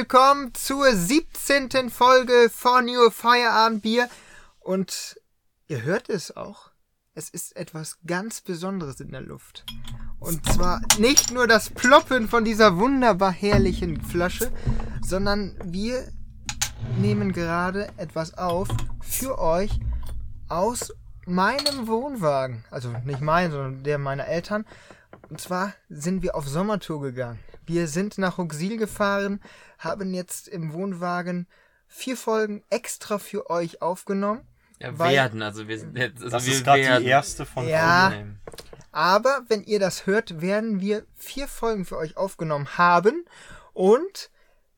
willkommen zur 17. Folge von Your Feierabendbier. Und ihr hört es auch. Es ist etwas ganz Besonderes in der Luft. Und zwar nicht nur das Ploppen von dieser wunderbar herrlichen Flasche, sondern wir nehmen gerade etwas auf für euch aus meinem Wohnwagen. Also nicht mein, sondern der meiner Eltern. Und zwar sind wir auf Sommertour gegangen. Wir sind nach Ruxil gefahren, haben jetzt im Wohnwagen vier Folgen extra für euch aufgenommen. Ja, Weil- werden, also wir sind jetzt. Also Das wir ist gerade die erste von Ja. Aber wenn ihr das hört, werden wir vier Folgen für euch aufgenommen haben und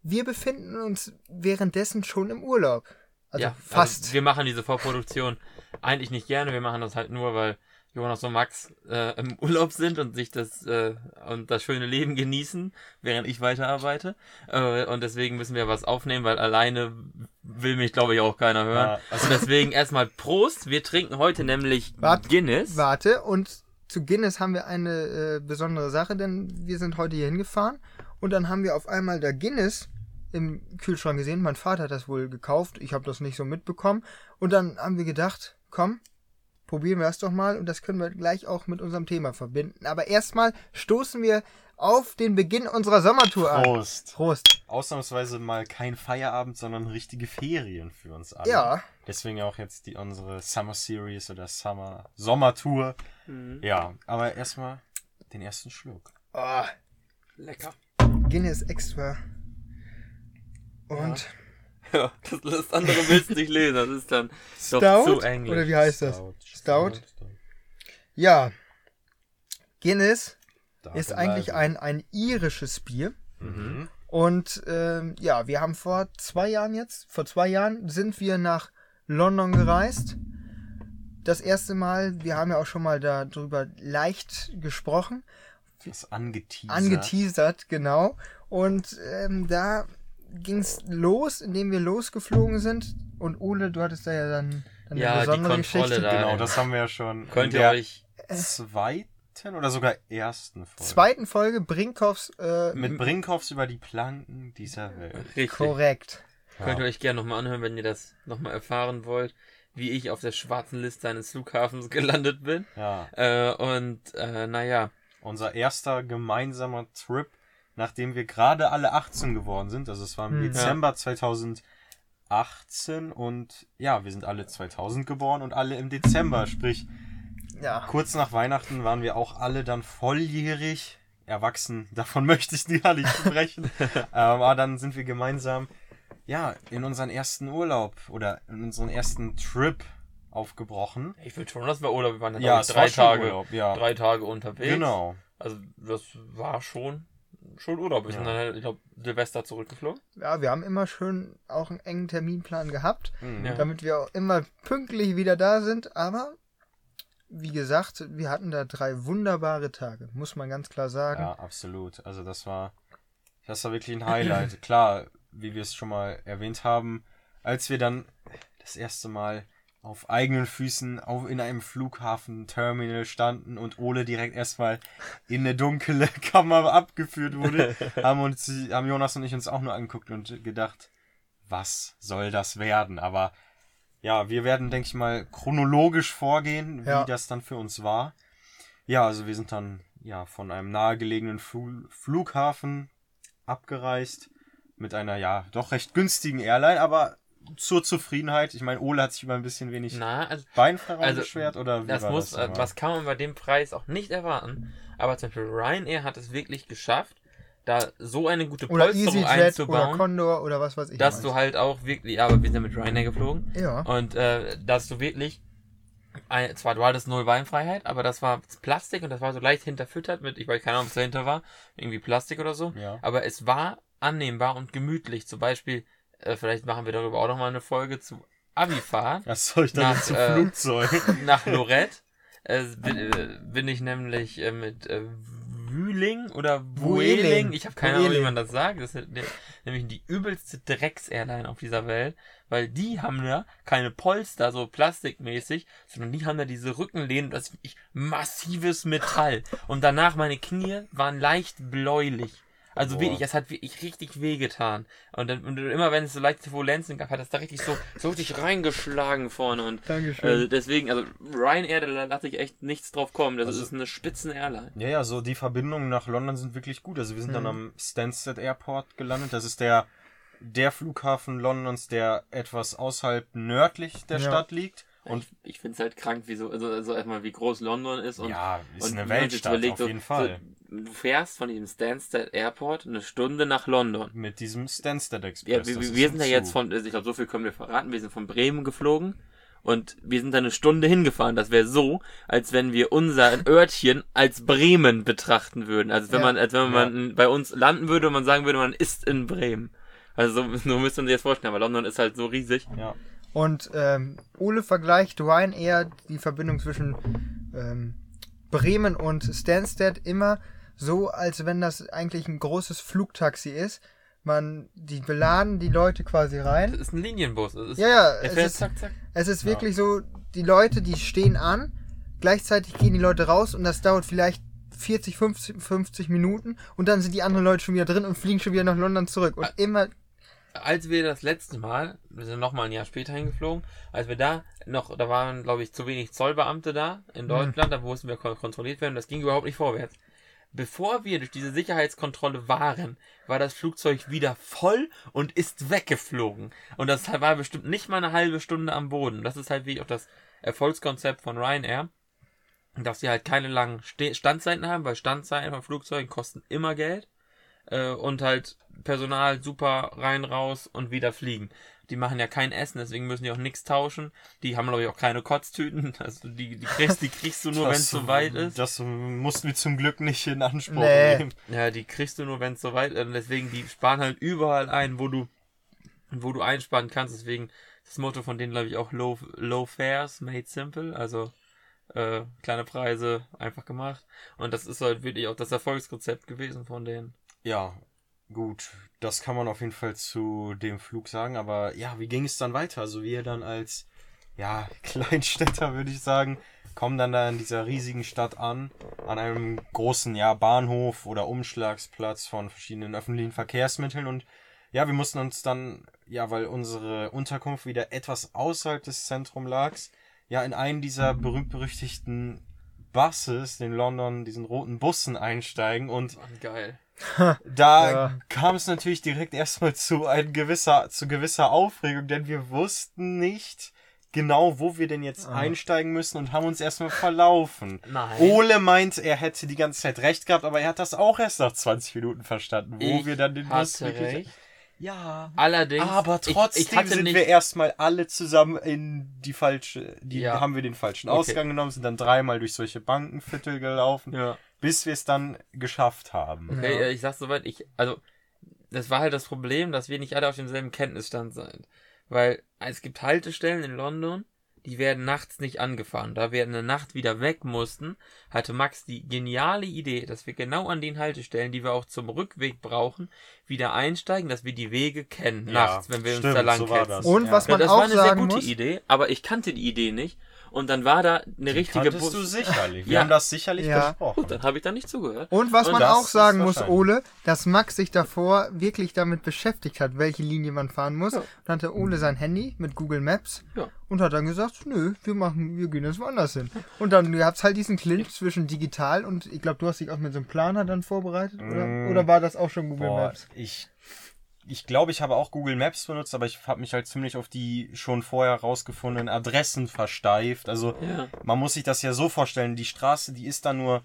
wir befinden uns währenddessen schon im Urlaub. Also ja, fast. Also wir machen diese Vorproduktion eigentlich nicht gerne. Wir machen das halt nur, weil Jonas und Max äh, im Urlaub sind und sich das äh, und das schöne Leben genießen, während ich weiterarbeite. Äh, und deswegen müssen wir was aufnehmen, weil alleine will mich, glaube ich, auch keiner hören. Ja, also- und deswegen erstmal Prost. Wir trinken heute nämlich Wart- Guinness. Warte, und zu Guinness haben wir eine äh, besondere Sache, denn wir sind heute hier hingefahren und dann haben wir auf einmal da Guinness im Kühlschrank gesehen. Mein Vater hat das wohl gekauft, ich habe das nicht so mitbekommen. Und dann haben wir gedacht, komm, probieren wir das doch mal und das können wir gleich auch mit unserem Thema verbinden. Aber erstmal stoßen wir auf den Beginn unserer Sommertour an. Prost. Prost. Ausnahmsweise mal kein Feierabend, sondern richtige Ferien für uns alle. Ja. Deswegen auch jetzt die unsere Summer Series oder Summer Sommertour. Mhm. Ja, aber erstmal den ersten Schluck. Oh, Lecker. Guinness extra. Und Ja, das, das andere willst du nicht lesen. Das ist dann Stout? doch zu englisch. Oder wie heißt das? Stout? Ja. Guinness Dark ist eigentlich leise. ein, ein irisches Bier. Mhm. Und ähm, ja, wir haben vor zwei Jahren jetzt, vor zwei Jahren sind wir nach London gereist. Das erste Mal, wir haben ja auch schon mal darüber leicht gesprochen, Das angeteasert. angeteasert, genau. Und ähm, da ging es los, indem wir losgeflogen sind. Und Ole, du hattest da ja dann, dann Ja, eine die besondere Kontrolle Geschichte. da. Genau, das haben wir ja schon Könnt in ihr der euch zweiten oder sogar ersten Folge. Zweiten Folge Brinkhoffs äh, Mit Brinkhoffs über die Planken dieser Welt. richtig. korrekt. Könnt ihr Ja. euch gerne nochmal anhören, wenn ihr das nochmal erfahren wollt, wie ich auf der schwarzen Liste eines Flughafens gelandet bin. ja. Äh, und äh, naja, Unser erster gemeinsamer Trip, nachdem wir gerade alle 18 geworden sind. Also es war im Hm. Dezember 2018 und ja, wir sind alle 2000 geboren und alle im Dezember. Sprich, Ja. kurz nach Weihnachten waren wir auch alle dann volljährig. Erwachsen, davon möchte ich gar nicht sprechen. Aber dann sind wir gemeinsam, ja, in unseren ersten Urlaub oder in unseren ersten Trip aufgebrochen. ich würde schon, das war Urlaub. Wir waren dann Ja, drei Tage, Urlaub, ja. drei Tage unterwegs. Genau. Also das war schon, schon Urlaub. Wir sind Ja. dann halt, ich glaube, Silvester zurückgeflogen. ja, wir haben immer schön auch einen engen Terminplan gehabt, Mhm. Ja. damit wir auch immer pünktlich wieder da sind. Aber wie gesagt, wir hatten da drei wunderbare Tage, muss man ganz klar sagen. Ja, absolut. Also das war, das war wirklich ein Highlight. Klar, wie wir es schon mal erwähnt haben, als wir dann das erste Mal auf eigenen Füßen auf, in einem Flughafenterminal standen und Ole direkt erstmal in eine dunkle Kammer abgeführt wurde, haben uns, haben Jonas und ich uns auch nur angeguckt und gedacht, was soll das werden? Aber ja, wir werden, denke ich mal, chronologisch vorgehen, wie Ja. das dann für uns war. Ja, also wir sind dann ja von einem nahegelegenen Flu Flughafen abgereist mit einer ja doch recht günstigen Airline, aber zur Zufriedenheit. Ich meine, Ole hat sich über ein bisschen wenig Na, also Beinfreiraum also, beschwert oder wie das war muss, das? äh, was kann man bei dem Preis auch nicht erwarten. Aber zum Beispiel Ryanair hat es wirklich geschafft, da so eine gute Polsterung EasyJet oder einzubauen, Condor oder was weiß ich. dass was. du halt auch wirklich, ja, aber wir sind ja mit Ryanair geflogen, Ja. und äh, dass du wirklich, ein, zwar du hattest null Beinfreiheit, aber das war Plastik und das war so leicht hinterfüttert mit, ich weiß keine Ahnung, was dahinter war, irgendwie Plastik oder so, Ja. aber es war annehmbar und gemütlich. Zum Beispiel, äh, vielleicht machen wir darüber auch noch mal eine Folge zu Abifahrt Was soll ich jetzt zum äh, Flugzeug? nach Lorette. Äh, bin, äh, bin ich nämlich äh, mit äh, Wühling oder Wueling. Ich habe keine Ahnung, wie man das sagt. Das ist ne- nämlich die übelste Drecks-Airline auf dieser Welt, weil die haben ja keine Polster, so plastikmäßig, sondern die haben ja diese Rückenlehnen, das ist massives Metall. Und danach meine Knie waren leicht bläulich. Also Boah. wirklich, es hat wirklich richtig wehgetan. Und dann und immer wenn es so leichte Turbulenzen gab, hat das da richtig so, so richtig reingeschlagen vorne. Und Dankeschön. äh, deswegen, also Ryanair, da lasse ich echt nichts drauf kommen. Das Also- ist eine Spitzen-Airline. Ja, ja, so die Verbindungen nach London sind wirklich gut. Also wir sind dann Mhm. am Stansted Airport gelandet. Das ist der, der Flughafen Londons, der etwas außerhalb nördlich der Ja. Stadt liegt. Und ich, ich finde es halt krank, wie so, also, also erstmal wie groß London ist und ja, ist und eine Weltstadt überlegt, auf so- jeden Fall. So, du fährst von diesem Stansted Airport eine Stunde nach London. Mit diesem Stansted Ja, Express. wir, das wir wir sind ja jetzt von, also ich glaube, so viel können wir verraten. Wir sind von Bremen geflogen und wir sind da eine Stunde hingefahren. Das wäre so, als wenn wir unser Örtchen als Bremen betrachten würden. Also wenn Ja. man, als wenn man bei uns landen würde und man sagen würde, man ist in Bremen. Also so, so müsst ihr sich das vorstellen, aber London ist halt so riesig. Ja. Und ähm, Ole vergleicht Ryanair die Verbindung zwischen ähm, Bremen und Stansted immer so, als wenn das eigentlich ein großes Flugtaxi ist. Man, die beladen die Leute quasi Das rein. ist ein Linienbus. Das ist, Ja, ja, es ist, zack, zack. es ist Ja. wirklich so, die Leute, die stehen an, gleichzeitig gehen die Leute raus und das dauert vielleicht 40, 50, 50 Minuten und dann sind die anderen Leute schon wieder drin und fliegen schon wieder nach London zurück. Und Ah. immer, als wir das letzte Mal, wir sind noch mal ein Jahr später hingeflogen, als wir da noch, da waren, glaube ich, zu wenig Zollbeamte da in Deutschland, da mussten wir kon- kontrolliert werden, das ging überhaupt nicht vorwärts. Bevor wir durch diese Sicherheitskontrolle waren, war das Flugzeug wieder voll und ist weggeflogen. Und das war bestimmt nicht mal eine halbe Stunde am Boden. Das ist halt wie auch das Erfolgskonzept von Ryanair. Dass sie halt keine langen Standzeiten haben, weil Standzeiten von Flugzeugen kosten immer Geld äh, und halt Personal super rein, raus und wieder fliegen. Die machen ja kein Essen, deswegen müssen die auch nichts tauschen. Die haben, glaube ich, auch keine Kotztüten. Also die, die, kriegst, die kriegst du nur, wenn es so weit ist. Das mussten wir zum Glück nicht in Anspruch Nee. nehmen. Ja, die kriegst du nur, wenn es so weit ist. Und deswegen, die sparen halt überall ein, wo du, wo du einsparen kannst. Deswegen das Motto von denen, glaube ich, auch Low, low Fares, made simple. Also äh, kleine Preise, einfach gemacht. Und das ist halt wirklich auch das Erfolgsrezept gewesen von denen. Ja, gut. Das kann man auf jeden Fall zu dem Flug sagen. Aber ja, wie ging es dann weiter? Also wir dann als, ja, Kleinstädter würde ich sagen, kommen dann da in dieser riesigen Stadt an, an einem großen, ja, Bahnhof oder Umschlagsplatz von verschiedenen öffentlichen Verkehrsmitteln und ja, wir mussten uns dann, ja, weil unsere Unterkunft wieder etwas außerhalb des Zentrums lag, ja, in einen dieser berühmt-berüchtigten Buses, den London, diesen roten Bussen einsteigen und Mann, geil. da Ja. kam es natürlich direkt erstmal zu ein gewisser, zu gewisser Aufregung, denn wir wussten nicht genau, wo wir denn jetzt Ah. einsteigen müssen und haben uns erstmal verlaufen. Nein. Ole meint, er hätte die ganze Zeit recht gehabt, aber er hat das auch erst nach 20 Minuten verstanden, wo ich wir dann den Bus wirklich. recht. Ja. Allerdings. Aber ich- trotzdem ich, hatte sind nicht, wir erstmal alle zusammen in die falsche, die Ja. haben wir den falschen Okay. Ausgang genommen, sind dann dreimal durch solche Bankenviertel gelaufen, Ja. bis wir es dann geschafft haben. Okay, Ja. äh, ich sag's soweit, ich, also, das war halt das Problem, dass wir nicht alle auf demselben Kenntnisstand sind. Weil es gibt Haltestellen in London, die werden nachts nicht angefahren. Da wir in der Nacht wieder weg mussten, hatte Max die geniale Idee, dass wir genau an den Haltestellen, die wir auch zum Rückweg brauchen, wieder einsteigen, dass wir die Wege kennen, Ja, nachts, wenn wir uns stimmt, da lang so. Und Ja. was Ja, man das auch war eine sehr gute muss, Idee, aber ich kannte die Idee nicht. Und dann war da eine richtige Kanntest du Bus. sicherlich. Wir Ja. haben das sicherlich Ja. besprochen. Gut, dann habe ich da nicht zugehört. Und was Und man auch sagen muss. Ole, dass Max sich davor wirklich damit beschäftigt hat, welche Linie man fahren muss. Ja. Dann hatte Ole sein Handy mit Google Maps Ja. und hat dann gesagt, nö, wir machen, wir gehen jetzt woanders hin. Und dann gab's halt diesen Clinch zwischen digital und ich glaube, du hast dich auch mit so einem Planer dann vorbereitet, oder? Mm. Oder war das auch schon Google Boah, Maps? ich ich glaube, ich habe auch Google Maps benutzt, aber ich habe mich halt ziemlich auf die schon vorher rausgefundenen Adressen versteift. Also Ja. man muss sich das ja so vorstellen, die Straße, die ist da nur,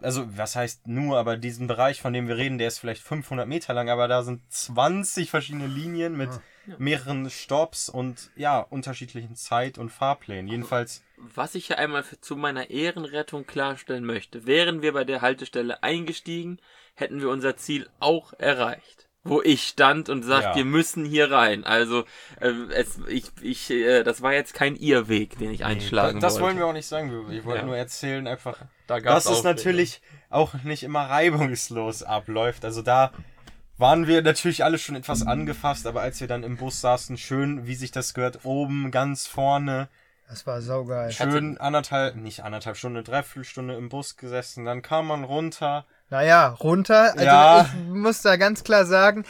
also was heißt nur, aber diesen Bereich, von dem wir reden, der ist vielleicht 500 Meter lang, aber da sind 20 verschiedene Linien mit Ja. mehreren Stops und ja, unterschiedlichen Zeit- und Fahrplänen. Jedenfalls, Was ich ja einmal für, zu meiner Ehrenrettung klarstellen möchte, wären wir bei der Haltestelle eingestiegen, hätten wir unser Ziel auch erreicht. Wo ich stand und sagt, Ja. wir müssen hier rein. Also äh, es, ich, ich, äh, das war jetzt kein Irrweg, den ich einschlagen das wollte. wollen wir auch nicht sagen. Wir- Ich wollte Ja. nur erzählen, einfach, Da dass es natürlich auch nicht immer reibungslos abläuft. Also da waren wir natürlich alle schon etwas angefasst, aber als wir dann im Bus saßen, schön, wie sich das gehört, oben ganz vorne, Das war saugeil. schön anderthalb, nicht anderthalb Stunde, dreiviertel Stunde im Bus gesessen, dann kam man runter, Naja, runter. Also Ja. ich muss da ganz klar sagen,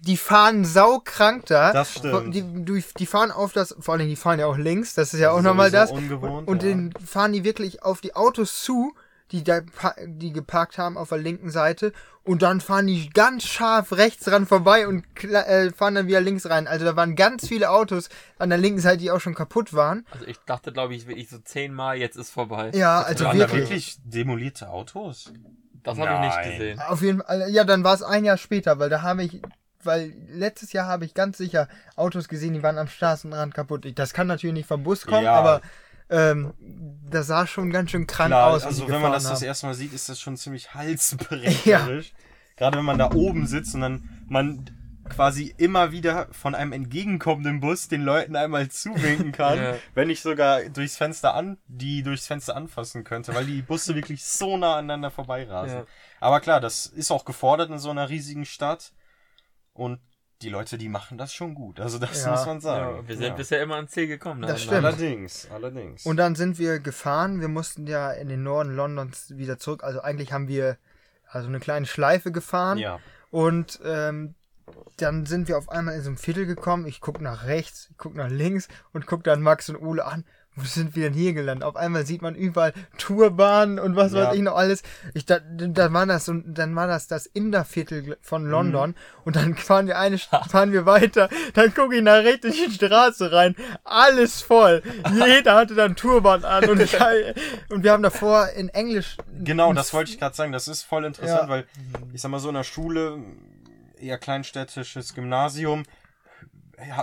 die fahren saukrank da. Das stimmt. Die, die, die fahren auf das, vor allem die fahren ja auch links, das ist ja auch Sowieso nochmal das. ungewohnt, und ja. den fahren die wirklich auf die Autos zu, die da die geparkt haben auf der linken Seite. Und dann fahren die ganz scharf rechts ran vorbei und äh, fahren dann wieder links rein. Also da waren ganz viele Autos an der linken Seite, die auch schon kaputt waren. Also ich dachte, glaube ich, wirklich so zehnmal, jetzt ist vorbei. Ja, also Waren da wirklich. wirklich demolierte Autos? Das habe ich nicht gesehen. Auf jeden Fall, ja, dann war es ein Jahr später, weil da habe ich, weil letztes Jahr habe ich ganz sicher Autos gesehen, die waren am Straßenrand kaputt. Ich- Das kann natürlich nicht vom Bus kommen, Ja. aber ähm, das sah schon ganz schön krank Klar, aus. also wenn man das das haben. erste Mal sieht, ist das schon ziemlich halsbrecherisch. Gerade wenn man da oben sitzt und dann man quasi immer wieder von einem entgegenkommenden Bus den Leuten einmal zuwinken kann, Ja. wenn ich sogar durchs Fenster an, die durchs Fenster anfassen könnte, weil die Busse wirklich so nah aneinander vorbeirasen. Ja. Aber klar, das ist auch gefordert in so einer riesigen Stadt und die Leute, die machen das schon gut. Also das Ja. muss man sagen. Ja, wir sind Ja. bisher immer ans Ziel gekommen. Das ne? stimmt. Allerdings, allerdings. Und dann sind wir gefahren. Wir mussten ja in den Norden Londons wieder zurück. Also eigentlich haben wir also eine kleine Schleife gefahren. ja. Und ähm, dann sind wir auf einmal in so ein Viertel gekommen. Ich guck nach rechts, ich guck nach links und guck dann Max und Ole an. Wo sind wir denn hier gelandet? Auf einmal sieht man überall Tourbahnen und was Ja. weiß ich noch alles. Ich, da, dann war das so, dann war das das Inderviertel von London Mhm. und dann fahren wir eine, fahren wir weiter. Dann gucke ich nach rechts in die Straße rein. Alles voll. Jeder hatte dann Turban an und, ich, und wir haben davor in Englisch. Genau, das wollte ich gerade sagen. Das ist voll interessant, Ja. weil ich sag mal so in der Schule, eher kleinstädtisches Gymnasium,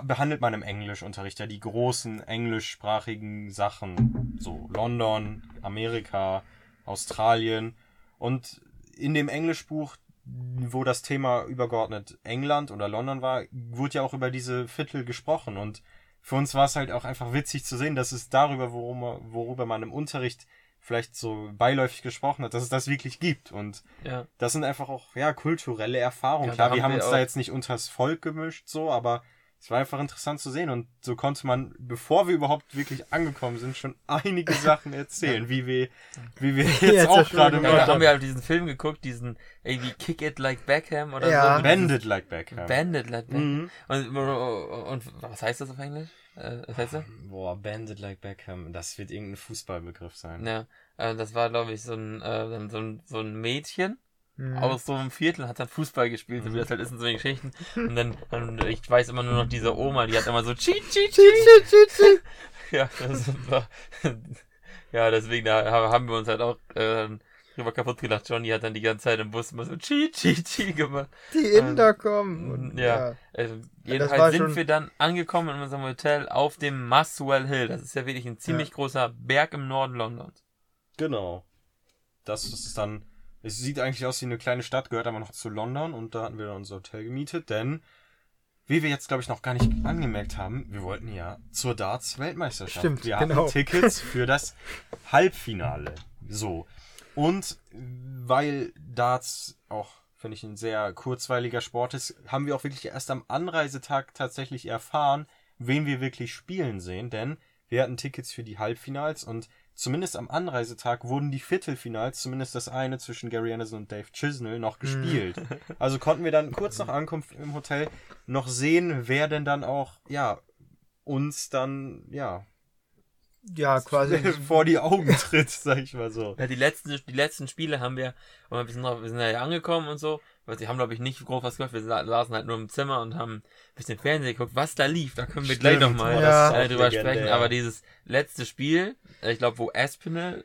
behandelt man im Englischunterricht ja die großen englischsprachigen Sachen. So London, Amerika, Australien. Und in dem Englischbuch, wo das Thema übergeordnet England oder London war, wurde ja auch über diese Viertel gesprochen. Und für uns war es halt auch einfach witzig zu sehen, dass es darüber, worüber, worüber man im Unterricht vielleicht so beiläufig gesprochen hat, dass es das wirklich gibt. Und Ja. das sind einfach auch, ja, kulturelle Erfahrungen. Ja, Klar, wir haben haben wir uns da jetzt nicht unters Volk gemischt, so, aber es war einfach interessant zu sehen. Und so konnte man, bevor wir überhaupt wirklich angekommen sind, schon einige Sachen erzählen, wie wir, wie wir jetzt Jetzt auch ja gerade Ja, mal da haben wir halt diesen Film geguckt, diesen irgendwie Kick It Like Beckham oder Ja. so. Bandit like Beckham. Bandit Like Beckham. Mhm. Und, und was heißt das auf Englisch? Äh, was heißt das? Boah, Bandit like Beckham, das wird irgendein Fußballbegriff sein. Ja, äh, das war glaube ich so ein, äh, so ein, so ein Mädchen Mhm. aus so einem Viertel hat dann Fußball gespielt, so wie das halt ist in so den Geschichten. Und dann, dann, ich weiß immer nur noch diese Oma, die hat immer so cheat, cheat, cheat. Ja, das war, ja, deswegen da haben wir uns halt auch äh, drüber kaputt gelacht. Johnny hat dann die ganze Zeit im Bus immer so cheat, cheat, cheat gemacht. Die Inder kommen. Und, Ja. Also, war jedenfalls sind schon- wir dann angekommen in unserem Hotel auf dem Muswell Hill. Das ist ja wirklich ein ziemlich großer Berg im Norden Londons. Genau. Das ist dann, es sieht eigentlich aus wie eine kleine Stadt, gehört aber noch zu London und da hatten wir dann unser Hotel gemietet, denn, wie wir jetzt glaube ich noch gar nicht angemerkt haben, wir wollten ja zur Darts-Weltmeisterschaft. Stimmt, wir genau. hatten Tickets für das Halbfinale. So. Und weil Darts auch, finde ich, ein sehr kurzweiliger Sport ist, haben wir auch wirklich erst am Anreisetag tatsächlich erfahren, wen wir wirklich spielen sehen, denn wir hatten Tickets für die Halbfinals und zumindest am Anreisetag wurden die Viertelfinals, zumindest das eine zwischen Gary Anderson und Dave Chisnell, noch gespielt. Also konnten wir dann kurz nach Ankunft im Hotel noch sehen, wer denn dann auch, ja, uns dann, ja, ja, quasi. vor die Augen tritt, sag ich mal so. Ja, die letzten, die letzten Spiele haben wir, und wir sind, noch, wir sind ja angekommen und so, weil sie haben, glaube ich, nicht groß was gehört. Wir sa- saßen halt nur im Zimmer und haben ein bisschen Fernsehen geguckt. Was da lief, da können wir gleich Stimmt, nochmal boah, das ist äh, drüber legendär. sprechen. Aber dieses letzte Spiel, äh, ich glaube, wo Aspinall,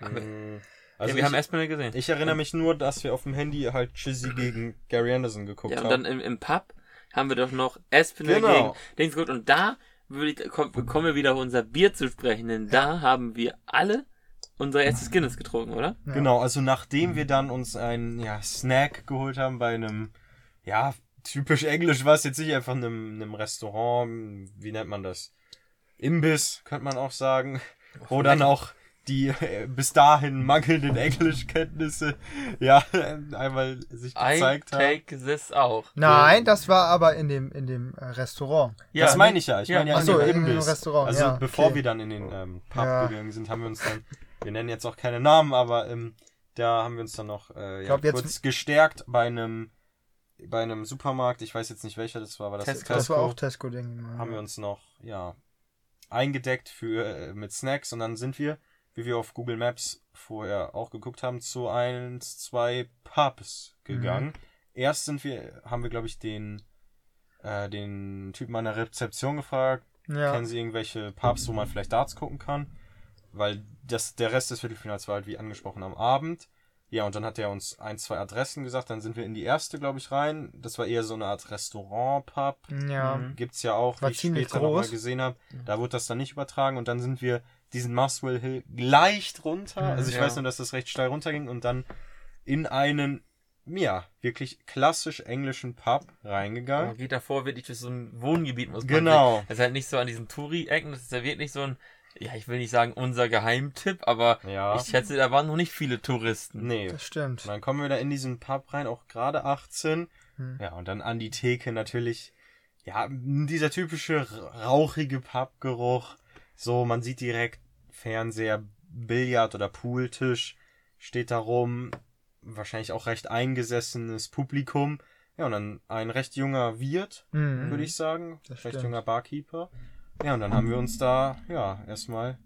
Haben wir- Mm, also Also wir haben ich, Aspinall gesehen. ich erinnere mich nur, dass wir auf dem Handy halt Chizzy gegen Gary Anderson geguckt ja, und haben. dann im, im Pub haben wir doch noch Aspinall Genau. gegen Dings geguckt. Und da ich, komm, kommen wir wieder auf unser Bier zu sprechen, denn da haben wir alle unser erstes Guinness getrunken, oder? Ja. Genau, also nachdem wir dann uns einen ja, Snack geholt haben bei einem, ja, typisch englisch war es jetzt nicht einfach einem, einem Restaurant, wie nennt man das? Imbiss, könnte man auch sagen. Wo dann auch die äh, bis dahin mangelnden Englischkenntnisse ja einmal sich I gezeigt haben. take this auch. Nein, das war aber in dem, in dem äh, Restaurant. Ja, das meine ich ja. Ich ja, meine ja ach so, in dem in dem Imbiss. Restaurant, Also ja, bevor okay. wir dann in den ähm, Pub Ja. gegangen sind, haben wir uns dann, wir nennen jetzt auch keine Namen, aber ähm, Da haben wir uns dann noch äh, ja, glaub, kurz gestärkt bei einem bei einem Supermarkt. Ich weiß jetzt nicht welcher das war, war das Tesco. Das war auch Tesco, denke ich mal. haben wir uns noch ja eingedeckt für äh, mit Snacks und dann sind wir, wie wir auf Google Maps vorher auch geguckt haben, zu eins, zwei Pubs gegangen. Erst sind wir, haben wir glaube ich den äh, den Typen an der Rezeption gefragt, ja. kennen Sie irgendwelche Pubs, wo man vielleicht Darts gucken kann? Weil das der Rest des Viertelfinals war halt wie angesprochen am Abend. Ja, und dann hat er uns ein, zwei Adressen gesagt. Dann sind wir in die erste, glaube ich, rein. Das war eher so eine Art Restaurant-Pub. Ja. Mhm. Gibt's ja auch, War wie ich später nochmal gesehen habe. Da wurde das dann nicht übertragen und dann sind wir diesen Muswell Hill leicht runter. Mhm, Also ich ja. weiß nur, dass das recht steil runterging und dann in einen, ja, wirklich klassisch englischen Pub reingegangen. Man geht davor wirklich durch so ein Wohngebiet, muss man Genau. sehen. Das ist halt nicht so an diesen Touri-Ecken, das ist ja wirklich so ein, ja, ich will nicht sagen unser Geheimtipp, aber Ja. ich schätze, da waren noch nicht viele Touristen. Nee. Das stimmt. Und dann kommen wir da in diesen Pub rein, auch gerade 18. Hm. Ja, und dann an die Theke natürlich, ja, dieser typische rauchige Pubgeruch. So, man sieht direkt Fernseher, Billard- oder Pooltisch steht da rum. Wahrscheinlich auch recht eingesessenes Publikum. Ja, und dann ein recht junger Wirt, Mhm. würde ich sagen. Das recht stimmt. junger Barkeeper. Ja, und dann haben wir uns da, ja, erstmal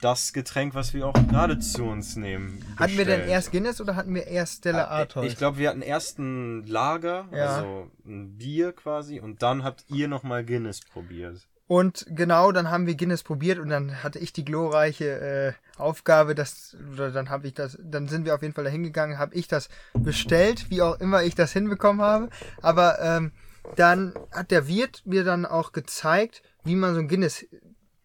das Getränk, was wir auch gerade zu uns nehmen. Hatten wir denn bestellt. erst Guinness oder hatten wir erst Stella Artois? Äh, Ich glaube, wir hatten erst ein Lager, Ja. also ein Bier quasi, und dann habt ihr nochmal Guinness probiert. Und genau, dann haben wir Guinness probiert und dann hatte ich die glorreiche äh, Aufgabe, dass oder dann habe ich das, dann sind wir auf jeden Fall dahin gegangen, habe ich das bestellt, wie auch immer ich das hinbekommen habe. Aber ähm, dann hat der Wirt mir dann auch gezeigt, wie man so ein Guinness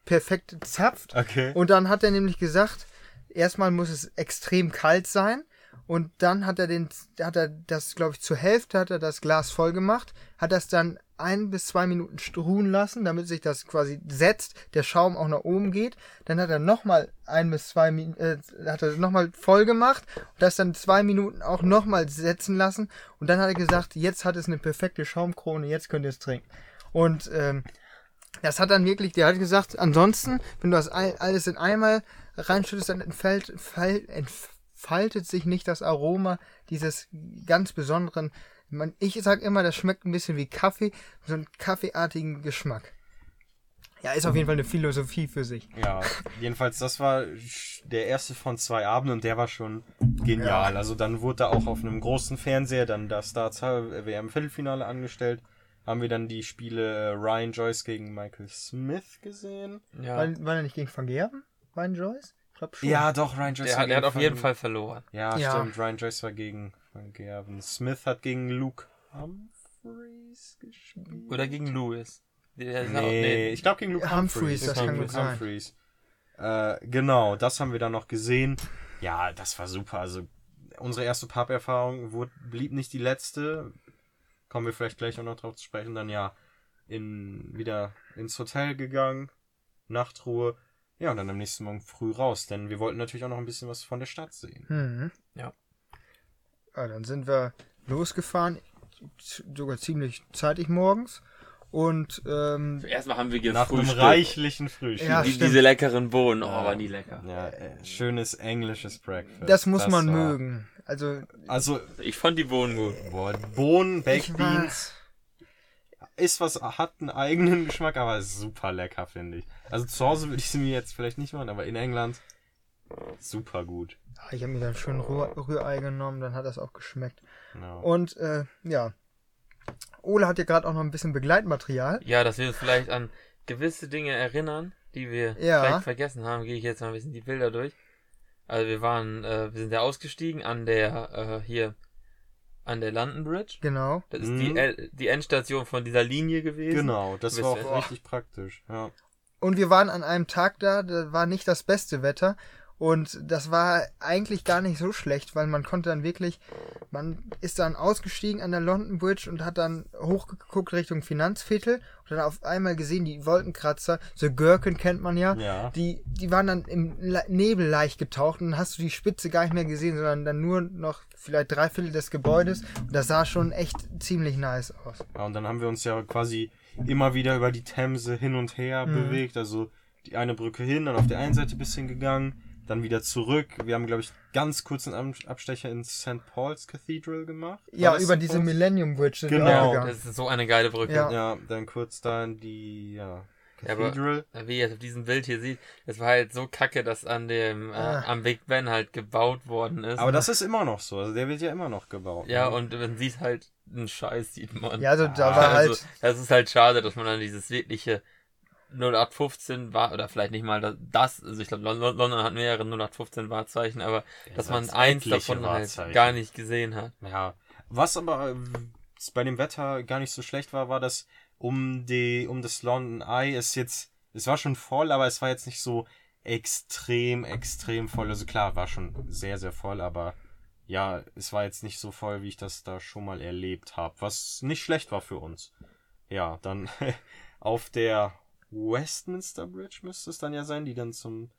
perfekt zapft. Okay. Und dann hat er nämlich gesagt, erstmal muss es extrem kalt sein. Und dann hat er den, hat er das, glaube ich, zur Hälfte hat er das Glas voll gemacht, hat das dann ein bis zwei Minuten ruhen lassen, damit sich das quasi setzt, der Schaum auch nach oben geht. Dann hat er nochmal ein bis zwei Minuten, äh, hat er nochmal voll gemacht und das dann zwei Minuten auch nochmal setzen lassen. Und dann hat er gesagt, jetzt hat es eine perfekte Schaumkrone, jetzt könnt ihr es trinken. Und ähm, das hat dann wirklich, der hat gesagt, ansonsten, wenn du das all- alles in einmal reinschüttest, dann entfällt, entfaltet sich nicht das Aroma dieses ganz besonderen. Ich sag immer, das schmeckt ein bisschen wie Kaffee, so einen kaffeeartigen Geschmack. Ja, ist auf jeden Fall eine Philosophie für sich. Ja, jedenfalls, das war der erste von zwei Abenden und der war schon genial. Ja. Also dann wurde da auch auf einem großen Fernseher dann das Darts WM Viertelfinale angestellt. Haben wir dann die Spiele äh, Ryan Joyce gegen Michael Smith gesehen? Ja. War, war er nicht gegen Van Gerben? Ryan Joyce? Ich glaube schon. Ja, doch, Ryan Joyce Der, hat, der hat auf jeden Van- Fall verloren. Ja, Ja. stimmt. Ryan Joyce war gegen Van Gerven. Smith hat gegen Luke Humphreys gespielt. Oder gegen Lewis. Der auch- Nee, ich glaube gegen Luke Humphreys, Humphreys. das kann Luke sein. Humphreys. Äh, genau, das haben wir dann noch gesehen. Ja, das war super. Also unsere erste Pub-Erfahrung blieb nicht die letzte. Kommen wir vielleicht gleich auch noch drauf zu sprechen. Dann ja in, wieder ins Hotel gegangen, Nachtruhe. Ja, und dann am nächsten Morgen früh raus, denn wir wollten natürlich auch noch ein bisschen was von der Stadt sehen. Mhm. Ja. Ja, dann sind wir losgefahren, sogar ziemlich zeitig morgens. Und ähm, Erstmal haben wir Nach einem gefrühstückt. reichlichen Frühstück. Ja, Die, diese leckeren Bohnen, oh, waren die lecker. Ja, äh, schönes englisches Breakfast. das muss man war- mögen. Also Also, Ich fand die Bohnen gut. boah, Bohnen, Baked Beans, ist was, hat einen eigenen Geschmack, aber ist super lecker, finde ich. Also zu Hause würde ich sie mir jetzt vielleicht nicht machen, aber in England super gut. ah, ich habe mir dann schön Rühr Rührei genommen, dann hat das auch geschmeckt. Genau. Und äh, ja, Ole hat ja gerade auch noch ein bisschen Begleitmaterial. Ja, dass wir uns vielleicht an gewisse Dinge erinnern, die wir Ja. vielleicht vergessen haben, gehe ich jetzt mal ein bisschen die Bilder durch. Also wir waren, äh, wir sind ja ausgestiegen an der, äh, hier, an der London Bridge. Genau. Das ist Mhm. die, die Endstation von dieser Linie gewesen. Genau, das war auch richtig praktisch. Ja. Und wir waren an einem Tag da, da war nicht das beste Wetter. Und das war eigentlich gar nicht so schlecht, weil man konnte dann wirklich, man ist dann ausgestiegen an der London Bridge und hat dann hochgeguckt Richtung Finanzviertel dann auf einmal gesehen, die Wolkenkratzer, so Gürken kennt man ja, Ja. die, die waren dann im Le- Nebel leicht getaucht und dann hast du die Spitze gar nicht mehr gesehen, sondern dann nur noch vielleicht drei Viertel des Gebäudes und das sah schon echt ziemlich nice aus. ja. Und dann haben wir uns ja quasi immer wieder über die Themse hin und her Mhm. bewegt. Also die eine Brücke hin, dann auf der einen Seite ein bisschen gegangen, dann wieder zurück. Wir haben, glaube ich, ganz kurz einen Ab- Abstecher in St. Paul's Cathedral gemacht. War Ja, über St. diese Paul's? Millennium Bridge Genau. Das ist so eine geile Brücke. Ja. Ja, dann kurz da in die, ja, Ja, aber- Cathedral. Wie ihr jetzt auf diesem Bild hier sieht, es war halt so kacke, dass an dem, äh, Ah. am Big Ben halt gebaut worden ist. aber das ist immer noch so. Also der wird ja immer noch gebaut. ja, ne? und man sieht halt einen Scheiß, sieht man. Ja, also da Ah, war halt. Also, das ist halt schade, dass man dann dieses wirkliche 0815 war, oder vielleicht nicht mal das, also ich glaube, London hat mehrere 0815 Wahrzeichen, aber dass man eins davon halt Wahrzeichen. gar nicht gesehen hat. Ja, was aber äh, bei dem Wetter gar nicht so schlecht war, war, dass um die, um das London Eye ist jetzt, es war schon voll, aber es war jetzt nicht so extrem, extrem voll. Also klar, war schon sehr, sehr voll, aber ja, es war jetzt nicht so voll, wie ich das da schon mal erlebt habe, was nicht schlecht war für uns. Ja, dann auf der Westminster Bridge müsste es dann ja sein, die dann zum,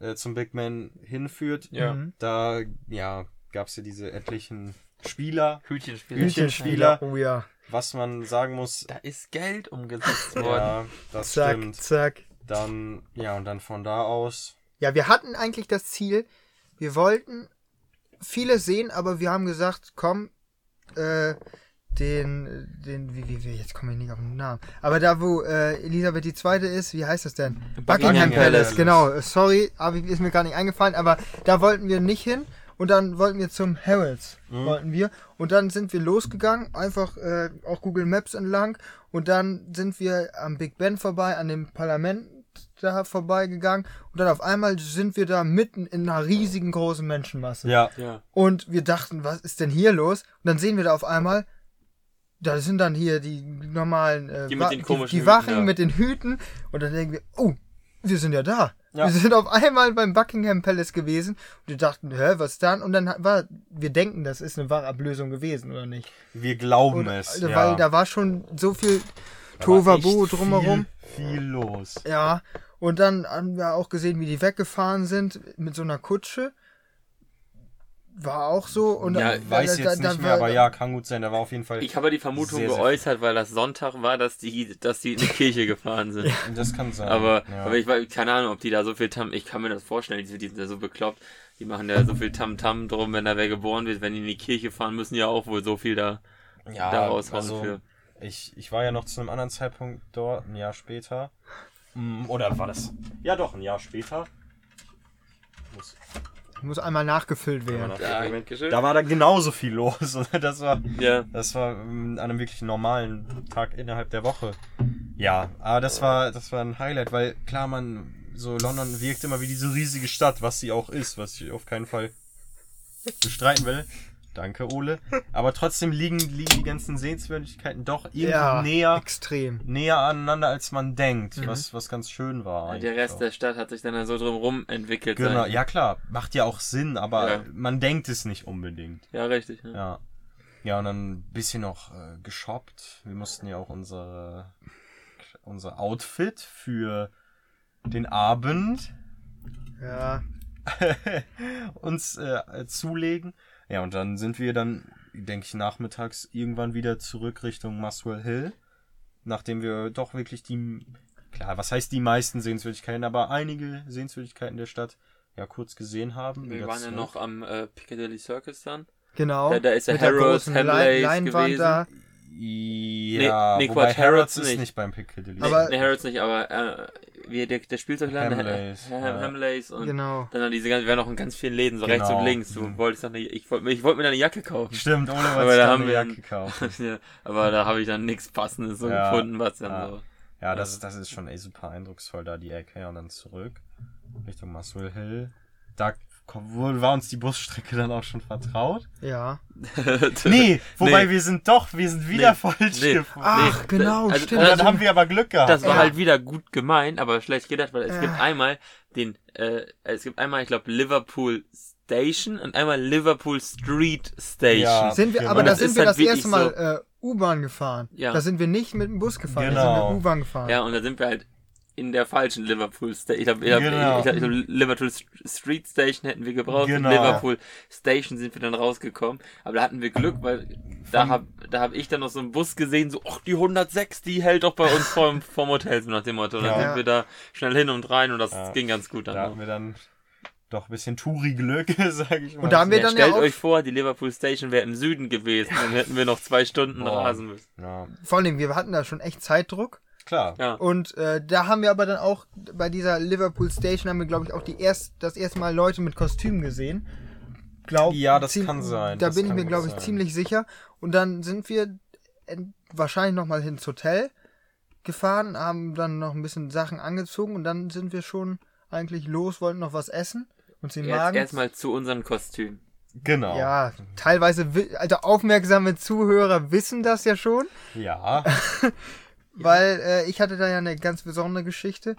äh, zum Big Man hinführt. Ja. Mhm. Da, ja, gab's ja diese etlichen Spieler, Hütchenspiel. Hütchenspieler. Oh ja. was man sagen muss, Da ist Geld umgesetzt worden. ja, das Zack, stimmt. zack. Dann, ja, und dann von da aus, Ja, wir hatten eigentlich das Ziel, wir wollten viele sehen, aber wir haben gesagt, komm, äh, den, den, wie, wie, wie, jetzt komme ich nicht auf den Namen. Aber da, wo äh, Elisabeth die Zweite ist, wie heißt das denn? Buckingham, Buckingham Palace, Palace. genau. Sorry, aber ist mir gar nicht eingefallen, aber da wollten wir nicht hin. Und dann wollten wir zum Harrods, wollten wir. Und dann sind wir losgegangen, einfach äh, auch Google Maps entlang. Und dann sind wir am Big Ben vorbei, an dem Parlament da vorbeigegangen. Und dann auf einmal sind wir da mitten in einer riesigen großen Menschenmasse. ja, Ja. Und wir dachten, was ist denn hier los? Und dann sehen wir da auf einmal, da sind dann hier die normalen äh, Die mit den die, komischen die Hüten Wachen da. mit den Hüten. Und dann denken wir, oh, wir sind ja da. Ja. Wir sind auf einmal beim Buckingham Palace gewesen. Und wir dachten, hä, was dann? Und dann war, wir denken, das ist eine wahre Ablösung gewesen, oder nicht? wir glauben Und, es. also, ja. Weil da war schon so viel echt drumherum. Viel, viel los. Ja, und dann haben wir auch gesehen, wie die weggefahren sind mit so einer Kutsche. War auch so. Und Ja, da- Weiß da- jetzt da- nicht da mehr, war- aber ja, kann gut sein. Da war auf jeden Fall. Ich habe die Vermutung Sehr, sehr geäußert, weil das Sonntag war, dass die, dass die in die Kirche gefahren sind. das kann sein. Aber, ja. aber ich weiß, keine Ahnung, ob die da so viel Tam, ich kann mir das vorstellen, die, die sind ja so bekloppt, die machen ja so viel Tam-Tam drum, wenn da wer geboren wird, wenn die in die Kirche fahren, müssen ja auch wohl so viel da, ja, da raushauen also, für. Ich, ich war ja noch zu einem anderen Zeitpunkt dort, ein Jahr später. Mm, Oder war das? Ja, doch, ein Jahr später. Muss, Muss einmal nachgefüllt werden. Ja, Dankeschön. da war da genauso viel los. Und das war, Ja. das war mm, an einem wirklich normalen Tag innerhalb der Woche. Ja, aber das war, das war ein Highlight, weil klar, man, so London wirkt immer wie diese riesige Stadt, was sie auch ist, was ich auf keinen Fall bestreiten will. Danke, Ole. Aber trotzdem liegen, liegen die ganzen Sehenswürdigkeiten doch irgendwie Ja, näher, extrem. näher aneinander, als man denkt, was, was ganz schön war. Ja, der Rest auch. der Stadt hat sich dann so drumrum entwickelt. Genau, sein. ja klar, macht ja auch Sinn, aber Ja. man denkt es nicht unbedingt. Ja, richtig. Ja. Ja. Ja, und dann ein bisschen noch äh, geshoppt. Wir mussten ja auch unsere, unser Outfit für den Abend Ja, uns äh, zulegen. Ja, und dann sind wir dann, denke ich, nachmittags irgendwann wieder zurück Richtung Muswell Hill. Nachdem wir doch wirklich die, klar, was heißt die meisten Sehenswürdigkeiten, aber einige Sehenswürdigkeiten der Stadt ja kurz gesehen haben. Wir waren ja noch am äh, Piccadilly Circus dann. genau. Da- da ist ja Mit der Harrods, großen Hamleys Leinwand gewesen. da. Ja, Nee, nee, wobei Quatsch, Harrods ist nicht. nicht beim Piccadilly. Aber- nee, Harrods nicht, aber äh, wie der, der Spielzeugladen, Hamleys, der, ja. Hamleys und Genau. dann diese ganzen, wir waren noch in ganz vielen Läden, so Genau. rechts und links. Du wolltest doch nicht, ich wollte ich wollte mir da eine Jacke kaufen. Stimmt, ohne Aber was da da haben eine wir Jacke dann- kaufen. ja, aber da habe ich dann nichts passendes so Ja, gefunden, was dann ja. so. Ja, das, das ist schon ey, super eindrucksvoll, da die Ecke. Und dann zurück Richtung Muswell Hill. Da wo- war uns die Busstrecke dann auch schon vertraut. Ja. Nee, wobei Nee. wir sind doch, wir sind wieder Nee. falsch Nee. gefahren. Ach, genau, also- stimmt. Und also- dann haben wir aber Glück gehabt. Das war Ja. halt wieder gut gemeint, aber schlecht gedacht, weil es Ja. gibt einmal den, äh, es gibt einmal, ich glaube, Liverpool Station und einmal Liverpool Street Station. Ja. Sind wir, Genau. aber da sind wir halt das erste Mal äh, U-Bahn gefahren. Ja. Da sind wir nicht mit dem Bus gefahren, da Genau. sind wir U-Bahn gefahren. Ja, und da sind wir halt in der falschen Liverpool Station. Ich glaube, Genau. ich glaub, ich glaub, Liverpool St- Street Station hätten wir gebraucht. Genau. Liverpool Station sind wir dann rausgekommen. Aber da hatten wir Glück, weil da hab, da hab ich dann noch so einen Bus gesehen, so, ach, die 106, die hält doch bei uns vorm, vorm Hotel, so nach dem Motto. Und dann Ja. sind wir da schnell hin und rein und das Ja. ging ganz gut dann Da hatten wir dann doch ein bisschen Touri-Glück, sag ich mal. Und da haben wir Ja, dann stellt ja auch, euch vor, die Liverpool Station wäre im Süden gewesen, dann hätten wir noch zwei Stunden Boah. rasen müssen. ja, vor allem, wir hatten da schon echt Zeitdruck. Klar. Ja. Und äh, da haben wir aber dann auch bei dieser Liverpool Station haben wir, glaube ich, auch die erst, das erste Mal Leute mit Kostümen gesehen. Glaub, Ja, das ziem- kann sein, Da das bin ich mir, glaube ich, sein. ziemlich sicher. Und dann sind wir wahrscheinlich nochmal ins Hotel gefahren, haben dann noch ein bisschen Sachen angezogen und dann sind wir schon eigentlich los, wollten noch was essen. Uns den Jetzt erstmal zu unseren Kostümen. Genau. Ja, teilweise, also aufmerksame Zuhörer wissen das ja schon. Ja. Weil äh, ich hatte da ja eine ganz besondere Geschichte.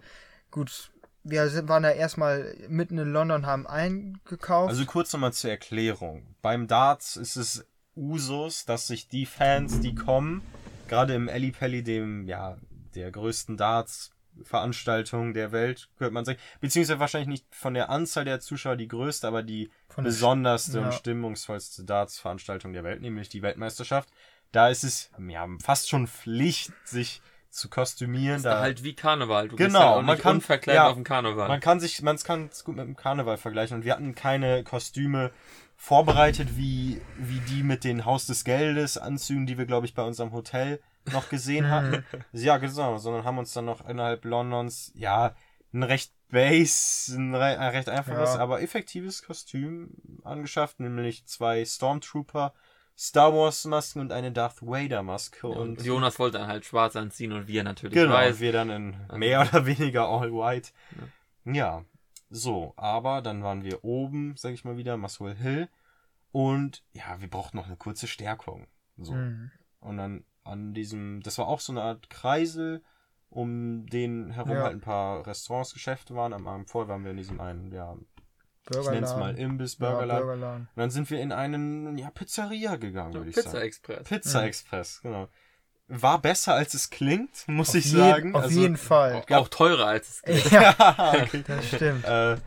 Gut, wir sind, waren da erstmal mitten in London, haben eingekauft. Also kurz nochmal zur Erklärung. Beim Darts ist es Usus, dass sich die Fans, die kommen, gerade im Eli Pelli, dem, ja, der größten Darts-Veranstaltung der Welt, könnte man sagen, beziehungsweise wahrscheinlich nicht von der Anzahl der Zuschauer die größte, aber die besonderste ja. und stimmungsvollste Darts-Veranstaltung der Welt, nämlich die Weltmeisterschaft. Da ist es, ja, fast schon Pflicht, sich zu kostümieren. Ist da da halt wie Karneval. Du bist Genau, halt auch man nicht kann- ja, auf dem Karneval. Man kann sich, man kann es gut mit dem Karneval vergleichen und wir hatten keine Kostüme vorbereitet wie, wie die mit den Haus des Geldes Anzügen, die wir glaube ich bei unserem Hotel noch gesehen hatten. ja, genau, sondern haben uns dann noch innerhalb Londons, ja, ein recht base, ein recht einfaches, Ja. aber effektives Kostüm angeschafft, nämlich zwei Stormtrooper, Star Wars Masken und eine Darth Vader Maske und und Jonas wollte dann halt schwarz anziehen und wir natürlich Genau, weiß. und wir dann in mehr oder weniger all white. Ja. so, aber dann waren wir oben, sag ich mal wieder, Muswell Hill. Und ja, wir brauchten noch eine kurze Stärkung. So. Mhm. Und dann an diesem, das war auch so eine Art Kreisel, um den herum Ja. halt ein paar Restaurants, Geschäfte waren. Am Abend vorher waren wir in diesem einen, ja, ich nenne es Burgerladen. mal Imbiss, Ja, Burgerladen. Burgerladen. Und dann sind wir in einen, ja, Pizzeria gegangen, würde ich sagen. Pizza Express. Pizza Mhm. Express, genau. War besser als es klingt, muss Auf ich sagen. Auf Also, jeden Fall. Auch, auch teurer als es geht. Ja, okay. das stimmt. äh,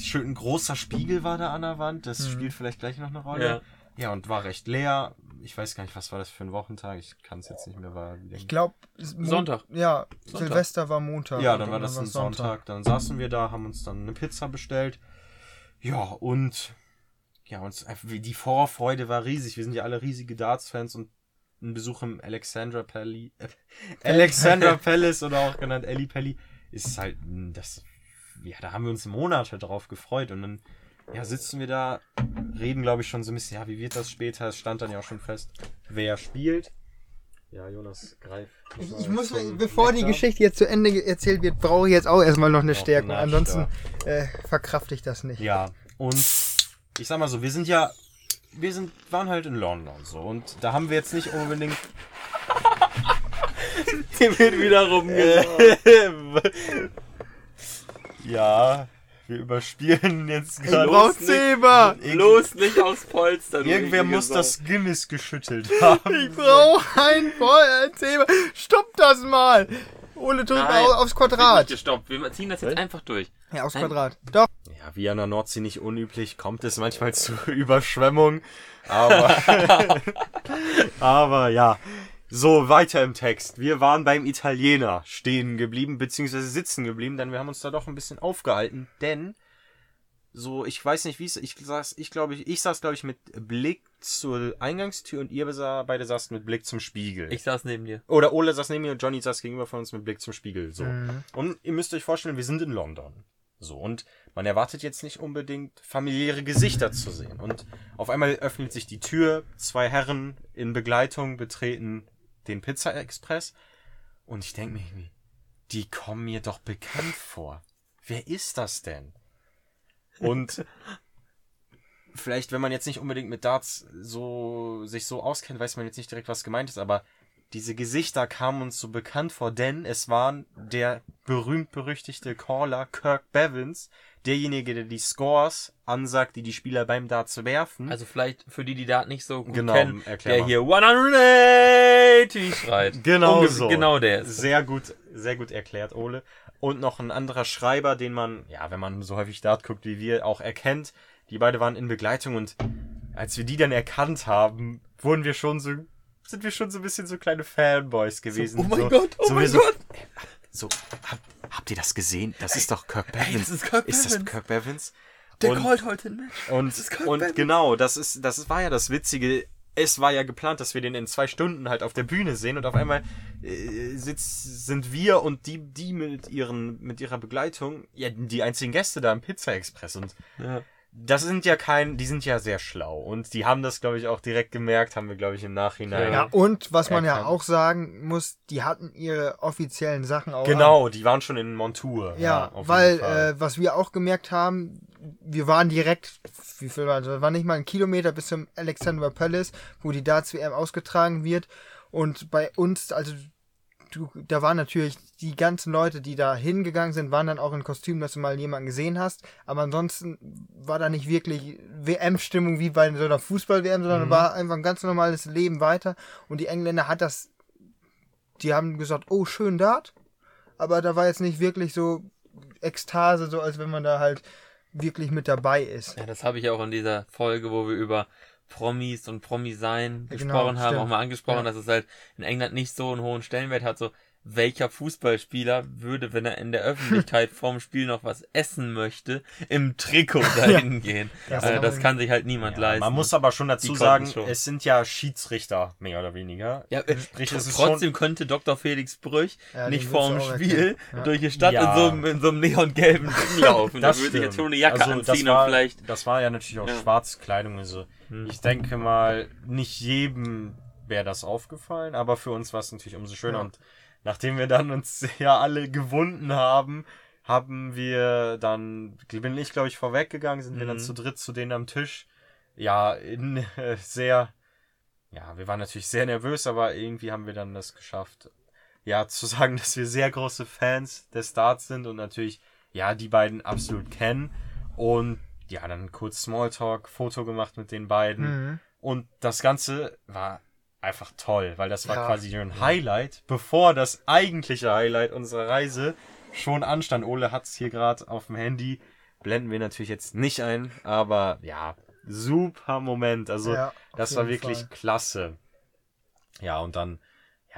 schön ein großer Spiegel war da an der Wand, das Mhm. spielt vielleicht gleich noch eine Rolle. Ja. Ja. und war recht leer. Ich weiß gar nicht, was war das für ein Wochentag, ich kann es jetzt nicht mehr war. Ich glaube, Sonntag. Ja, Sonntag. Silvester war Montag. Ja, dann war das ein war's Sonntag. Dann saßen wir da, haben uns dann eine Pizza bestellt. Ja, und ja, wie die Vorfreude war riesig. Wir sind ja alle riesige Darts-Fans und ein Besuch im Alexandra Palace, äh, Alexandra Palace oder auch genannt Ellie Pelli ist halt das. Ja, da haben wir uns Monate drauf gefreut und dann ja, sitzen wir da, reden glaube ich schon so ein bisschen, ja, wie wird das später? Es stand dann ja auch schon fest, wer spielt. Ja, Jonas, greif. Ich, ich muss, bevor die Nektar. Geschichte jetzt zu Ende erzählt wird, brauche ich jetzt auch erstmal noch eine Noch Stärkung. einen Ansonsten äh, verkrafte ich das nicht. Ja, und ich sag mal so, wir sind ja, wir sind, waren halt in London so und da haben wir jetzt nicht unbedingt. Die wird wieder rum. ja, wir überspielen jetzt Ich gerade. brauch Zebra! Los, nicht aufs Polster. Irgendwer muss das Guinness geschüttelt haben. Ich brauche ein Zebra! Stopp das mal! Nein. mal aufs Quadrat. nicht gestoppt. Wir ziehen das jetzt einfach durch. Ja, aufs Nein. Quadrat. Doch. Ja, wie an der Nordsee nicht unüblich, kommt es manchmal zu Überschwemmungen. Aber, aber ja. So, weiter im Text. Wir waren beim Italiener stehen geblieben, beziehungsweise sitzen geblieben, denn wir haben uns da doch ein bisschen aufgehalten, denn so, ich weiß nicht, wie es, ich saß, ich glaube, ich, ich saß, glaube ich, mit Blick zur Eingangstür und ihr sa- beide saßt mit Blick zum Spiegel. Ich saß neben dir. Oder Ole saß neben mir und Johnny saß gegenüber von uns mit Blick zum Spiegel. So. Mhm. Und ihr müsst euch vorstellen, wir sind in London. So, und man erwartet jetzt nicht unbedingt familiäre Gesichter zu sehen. Und auf einmal öffnet sich die Tür, zwei Herren in Begleitung betreten den Pizza Express. Und ich denke mir irgendwie, die kommen mir doch bekannt vor. Wer ist das denn? Und vielleicht, wenn man jetzt nicht unbedingt mit Darts so, sich so auskennt, weiß man jetzt nicht direkt, was gemeint ist, aber diese Gesichter kamen uns so bekannt vor, denn es waren der berühmt-berüchtigte Caller Kirk Bevins, derjenige, der die Scores ansagt, die die Spieler beim Darts werfen. Also vielleicht für die, die da nicht so gut Genau, kennen, der mal. hier 180 schreit. Genau Unge- so. Genau der ist. Sehr gut, sehr gut erklärt, Ole. Und noch ein anderer Schreiber, den man, ja, wenn man so häufig Dart guckt wie wir, auch erkennt. Die beide waren in Begleitung und als wir die dann erkannt haben, wurden wir schon so, sind wir schon so ein bisschen so kleine Fanboys gewesen. oh mein so, Gott, oh so, mein so, Gott. So, hab, habt ihr das gesehen? Das ist doch Kirk Bevins. das ist Kirk Ist das Bevins. Kirk Bevins? Der und, callt heute ein Match. Und, Das ist Colt und Bennett. genau, das ist, das war ja das Witzige. Es war ja geplant, dass wir den in zwei Stunden halt auf der Bühne sehen und auf einmal äh, sitz, sind wir und die, die mit ihren, mit ihrer Begleitung, ja, die einzigen Gäste da im Pizza Express und Ja. Das sind ja kein, die sind ja sehr schlau und die haben das, glaube ich, auch direkt gemerkt, haben wir, glaube ich, im Nachhinein. Ja, und was man ja erkannt. auch sagen muss, die hatten ihre offiziellen Sachen auch. an. Genau, die waren schon in Montur. Ja, auf weil jeden Fall. äh, was wir auch gemerkt haben, wir waren direkt, wie viel war das? War nicht mal ein Kilometer bis zum Alexandra Palace, wo die Darts WM ausgetragen wird. Und bei uns, also du, da waren natürlich die ganzen Leute, die da hingegangen sind, waren dann auch in Kostüm, dass du mal jemanden gesehen hast. Aber ansonsten war da nicht wirklich WM-Stimmung wie bei so einer Fußball-WM, sondern Mhm. war einfach ein ganz normales Leben weiter. Und die Engländer hat das, die haben gesagt, oh, schön Dart. Aber da war jetzt nicht wirklich so Ekstase, so als wenn man da halt wirklich mit dabei ist. Ja, das habe ich auch in dieser Folge, wo wir über Promis und Promi-Sein Ja, gesprochen genau, haben, stimmt. auch mal angesprochen, Ja. dass es halt in England nicht so einen hohen Stellenwert hat. So, welcher Fußballspieler würde, wenn er in der Öffentlichkeit vorm Spiel noch was essen möchte, im Trikot dahin gehen? Das Also, kann das kann sich halt niemand Ja, leisten. man muss aber schon dazu Die sagen, es sind ja Schiedsrichter, mehr oder weniger. ja, äh, Sprich, es trotzdem könnte Dr. Felix Brüch Ja, nicht vorm Spiel. Ja. durch die Stadt Ja. in, so einem, in so einem neongelben Ding laufen. da würde ich jetzt schon eine Jacke Also, das anziehen war, und vielleicht. Das war ja natürlich auch Ja. Schwarzkleidung. Also ich denke mal, nicht jedem wäre das aufgefallen, aber für uns war es natürlich umso schöner. Ja. Und nachdem wir dann uns ja alle gewunden haben, haben wir dann, bin ich glaube ich vorweggegangen, sind wir dann Mhm. zu dritt zu denen am Tisch. Ja, in äh, sehr, ja, wir waren natürlich sehr nervös, aber irgendwie haben wir dann das geschafft. Ja, zu sagen, dass wir sehr große Fans des Starts sind und natürlich, ja, die beiden absolut kennen. Und ja, dann kurz Smalltalk, Foto gemacht mit den beiden. Mhm. Und das Ganze war einfach toll, weil das war Ja. quasi ein Highlight, bevor das eigentliche Highlight unserer Reise schon anstand. Ole hat es hier gerade auf dem Handy. Blenden wir natürlich jetzt nicht ein, aber ja, super Moment. Also Ja, das war wirklich Fall. klasse. Ja, und dann,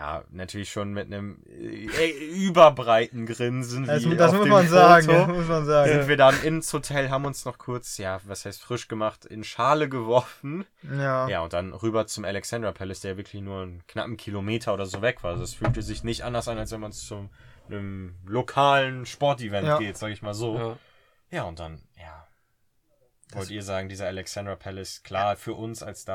ja, natürlich schon mit einem äh, überbreiten Grinsen. Das, wie das auf muss dem man sagen, Foto das muss man sagen. sind wir dann ins Hotel, haben uns noch kurz, ja, was heißt frisch gemacht, in Schale geworfen. Ja. Ja, und dann rüber zum Alexandra Palace, der wirklich nur einen knappen Kilometer oder so weg war. Also es fühlte sich nicht anders an, als wenn man zu einem lokalen Sportevent Ja. geht, sag ich mal so. Ja. Ja, und dann, ja. Wollt ihr sagen, dieser Alexandra Palace, klar, für uns als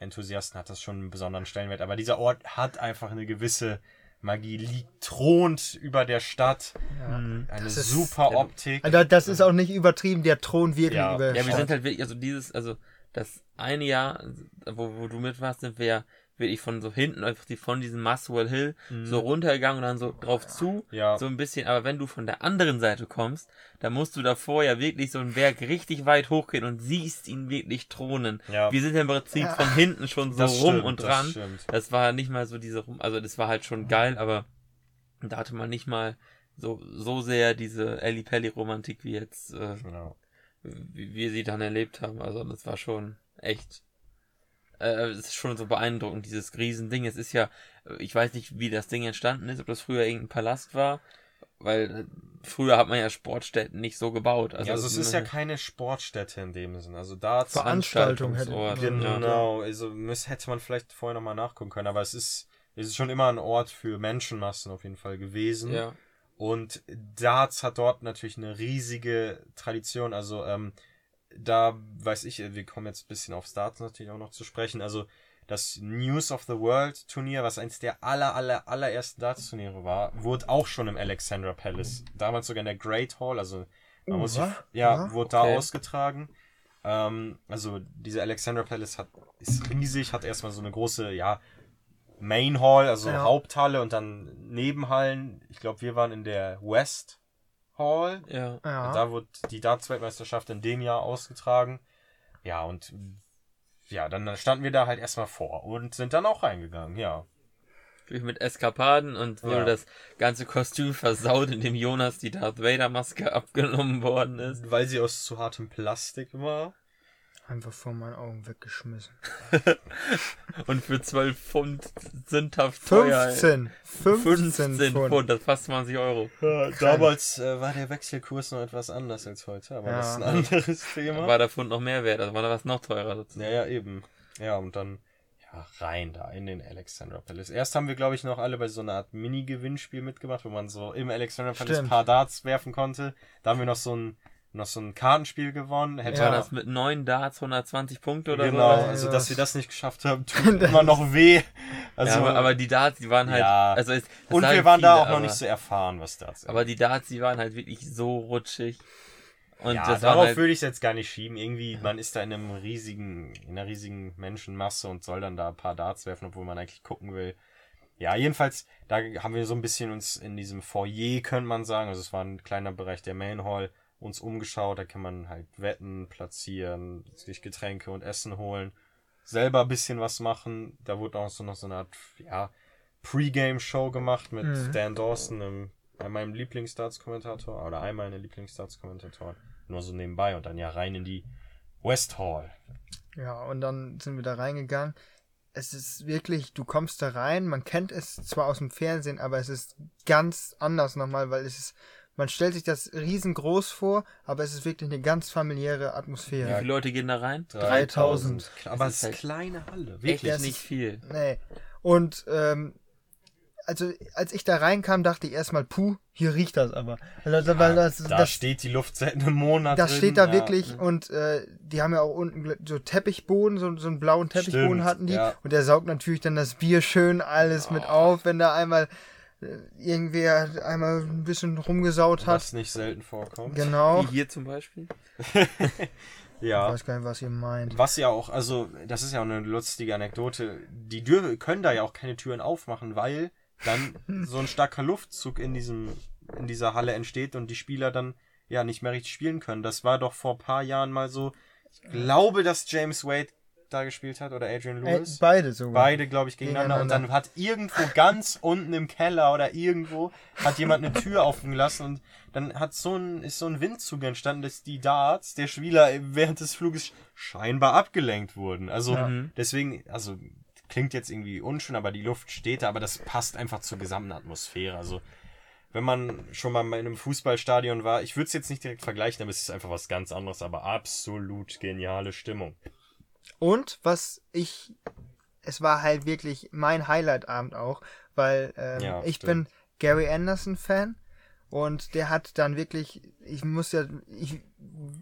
Darts-Enthusiasten hat das schon einen besonderen Stellenwert, aber dieser Ort hat einfach eine gewisse Magie, liegt, thront über der Stadt. Eine Das ist- super Optik. Also das ist auch nicht übertrieben, der Thron wirklich Ja. über Ja, wir Stadt. sind halt wirklich, also dieses, also das eine Jahr, wo, wo du mit warst, sind wir ja wirklich von so hinten einfach die von diesem Muswell Hill so runtergegangen und dann so drauf zu, Mhm. Ja. so ein bisschen, aber wenn du von der anderen Seite kommst, dann musst du davor ja wirklich so einen Berg richtig weit hochgehen und siehst ihn wirklich thronen. Ja. Wir sind ja im Prinzip Ja. von hinten schon so Das rum stimmt, und das dran. stimmt. Das war nicht mal so diese rum, also das war halt schon geil, aber da hatte man nicht mal so, so sehr diese Ellie Pelli Romantik wie jetzt, äh, Genau. wie wir sie dann erlebt haben. Also das war schon echt, äh, es ist schon so beeindruckend, dieses Riesending. Es ist ja, äh, ich weiß nicht, wie das Ding entstanden ist, ob das früher irgendein Palast war, weil äh, früher hat man ja Sportstätten nicht so gebaut. Also, ja, also es ist ja eine keine Sportstätte in dem Sinn. Also da Veranstaltung hätte man-. Genau, also müß, hätte man vielleicht vorher nochmal nachgucken können, aber es ist, es ist schon immer ein Ort für Menschenmassen auf jeden Fall gewesen. Ja. Und Darts hat dort natürlich eine riesige Tradition. Also ähm, da weiß ich, wir kommen jetzt ein bisschen auf Darts natürlich auch noch zu sprechen. Also das News of the World Turnier, was eins der aller, aller, allerersten Darts-Turniere war, wurde auch schon im Alexandra Palace. Damals sogar in der Great Hall, also man Uh, muss sich, ja, Ja, wurde okay. da ausgetragen. Ähm, also dieser Alexandra Palace hat, ist riesig, hat erstmal so eine große, ja, Main Hall, also Ja. Haupthalle und dann Nebenhallen. Ich glaube, wir waren in der West Hall. Ja. Ja. Da wurde die Darts-Weltmeisterschaft in dem Jahr ausgetragen. Ja, und ja, dann standen wir da halt erstmal vor und sind dann auch reingegangen, ja. Natürlich mit Eskapaden und wurde Ja. das ganze Kostüm versaut, indem Jonas die Darth Vader Maske abgenommen worden ist. Weil sie aus zu hartem Plastik war. Einfach vor meinen Augen weggeschmissen. Und für 12 Pfund sündhaft teuer. ey. 15. 15, 15 Pfund. Pfund, das fast 20 Euro. Damals äh, war der Wechselkurs noch etwas anders als heute, aber Ja. das ist ein anderes Thema. War der Pfund noch mehr wert, also war da was noch teurer. dazu. Ja, ja, eben. Ja, und dann ja, rein da in den Alexandra Palace. Erst haben wir, glaube ich, noch alle bei so einer Art Mini-Gewinnspiel mitgemacht, wo man so im Alexandra Palace ein paar Darts werfen konnte. Da haben wir noch so ein, noch so ein Kartenspiel gewonnen. Hätte War Ja. das mit 9 Darts 120 Punkte oder genau, so? also Ja. dass wir das nicht geschafft haben, tut immer noch weh. Also, ja, aber, aber die Darts, die waren halt. Ja. Also es, das und wir waren da viele, auch noch aber, nicht so erfahren, was Darts Aber die Darts, die waren halt wirklich so rutschig. Und ja, das war darauf halt, würde ich es jetzt gar nicht schieben. Irgendwie, man ist da in einem riesigen, in einer riesigen Menschenmasse und soll dann da ein paar Darts werfen, obwohl man eigentlich gucken will. Ja, jedenfalls, da haben wir so ein bisschen uns in diesem Foyer, könnte man sagen, also es war ein kleiner Bereich der Main Hall, uns umgeschaut, da kann man halt Wetten platzieren, sich Getränke und Essen holen, selber ein bisschen was machen. Da wurde auch so noch so eine Art, ja, Pre-Game-Show gemacht mit Mhm. Dan Dawson, einem, meinem Lieblings-Darts-Kommentator, oder einem meiner Lieblings-Darts-Kommentatoren. Nur so nebenbei und dann ja rein in die West Hall. Ja, und dann sind wir da reingegangen. Es ist wirklich, du kommst da rein, man kennt es zwar aus dem Fernsehen, aber es ist ganz anders nochmal, weil es ist, man stellt sich das riesengroß vor, aber es ist wirklich eine ganz familiäre wie Atmosphäre. viele Leute gehen da rein? 3000. Aber es ist ist halt kleine Halle. Echt Wirklich. das nicht viel. Nee. Und ähm, also als ich da reinkam, dachte ich erstmal, puh, hier riecht das aber. Also, weil das, da das, steht die Luft seit einem Monat das drin. steht da ja. wirklich und äh, die haben ja auch unten so Teppichboden, so, so einen blauen Teppichboden Stimmt, hatten die. ja. Und der saugt natürlich dann das Bier schön alles mit auf, wenn da einmal irgendwer einmal ein bisschen rumgesaut hat. Was nicht selten vorkommt. Genau. Wie hier zum Beispiel. Ich Ja. weiß gar nicht, was ihr meint. Was ja auch, also, das ist ja auch eine lustige Anekdote. Die dür können da ja auch keine Türen aufmachen, weil dann so ein starker Luftzug in diesem, in dieser Halle entsteht und die Spieler dann ja nicht mehr richtig spielen können. Das war doch vor ein paar Jahren mal so. Ich glaube, dass James Wade da gespielt hat oder Adrian Äh, Lewis. beide sogar. Beide, glaube ich, gegeneinander. Und dann hat irgendwo ganz unten im Keller oder irgendwo hat jemand eine Tür offen gelassen und dann hat so ein, ist so ein Windzug entstanden, dass die Darts der Spieler während des Fluges scheinbar abgelenkt wurden. Also deswegen, also klingt jetzt irgendwie unschön, aber die Luft steht da, aber das passt einfach zur gesamten Atmosphäre. Also wenn man schon mal in einem Fußballstadion war, ich würde es jetzt nicht direkt vergleichen, aber es ist einfach was ganz anderes, aber absolut geniale Stimmung. Und was ich, es war halt wirklich mein Highlight-Abend auch, weil ähm, Ja, ich stimmt. bin Gary Anderson-Fan und der hat dann wirklich, ich muss ja, ich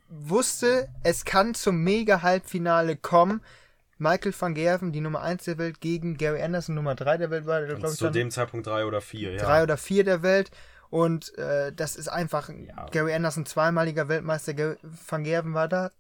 wusste, es kann zum Mega-Halbfinale kommen. Michael van Gerven, die Nummer 1 der Welt, gegen Gary Anderson, Nummer 3 der Welt, war der, glaube ich, Zu dann dem Zeitpunkt drei oder vier, ja. drei oder vier der Welt. Und äh, das ist einfach Ja. Gary Anderson, zweimaliger Weltmeister. Gary van Gerven war da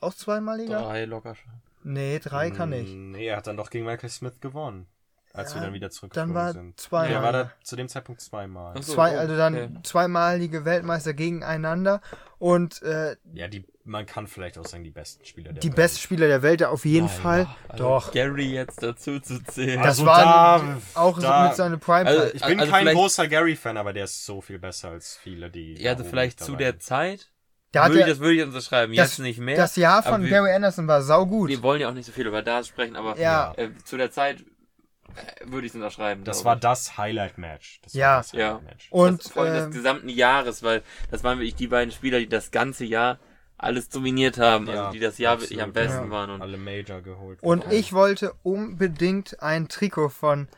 auch zweimaliger? Drei locker schon. Nee, drei kann nicht. Nee, er hat dann doch gegen Michael Smith gewonnen. Als wir dann wieder Dann zurückgeflogen war sind. zweimal. Nee, er war da zu dem Zeitpunkt zweimal. So, Zwei, oh, also dann okay. zweimalige Weltmeister gegeneinander und äh, Ja, die, man kann vielleicht auch sagen, die besten Spieler der die Welt. besten Spieler der Welt auf jeden Naja, Fall. Also Doch. Gary jetzt dazu zu zählen. Das Also war da- auch so da- mit seiner Prime. Also, Ich bin Also kein großer Gary-Fan, aber der ist so viel besser als viele, die. ja, also vielleicht zu der. Zeit. Da würde ich, er, das würde ich unterschreiben. das, Jetzt nicht mehr. das Jahr von wir, Gary Anderson war saugut. Wir wollen ja auch nicht so viel über Darts sprechen, aber Ja. äh, zu der Zeit äh, würde ich es unterschreiben. Das war das Highlight-Match. Das Ja. war das Ja. Highlight-Match. Und das, vor allem äh, des gesamten Jahres, weil das waren wirklich die beiden Spieler, die das ganze Jahr alles dominiert haben, Ja, also die das Jahr wirklich am besten ja. waren. Und Alle Major geholt. Und ich wollte unbedingt ein Trikot von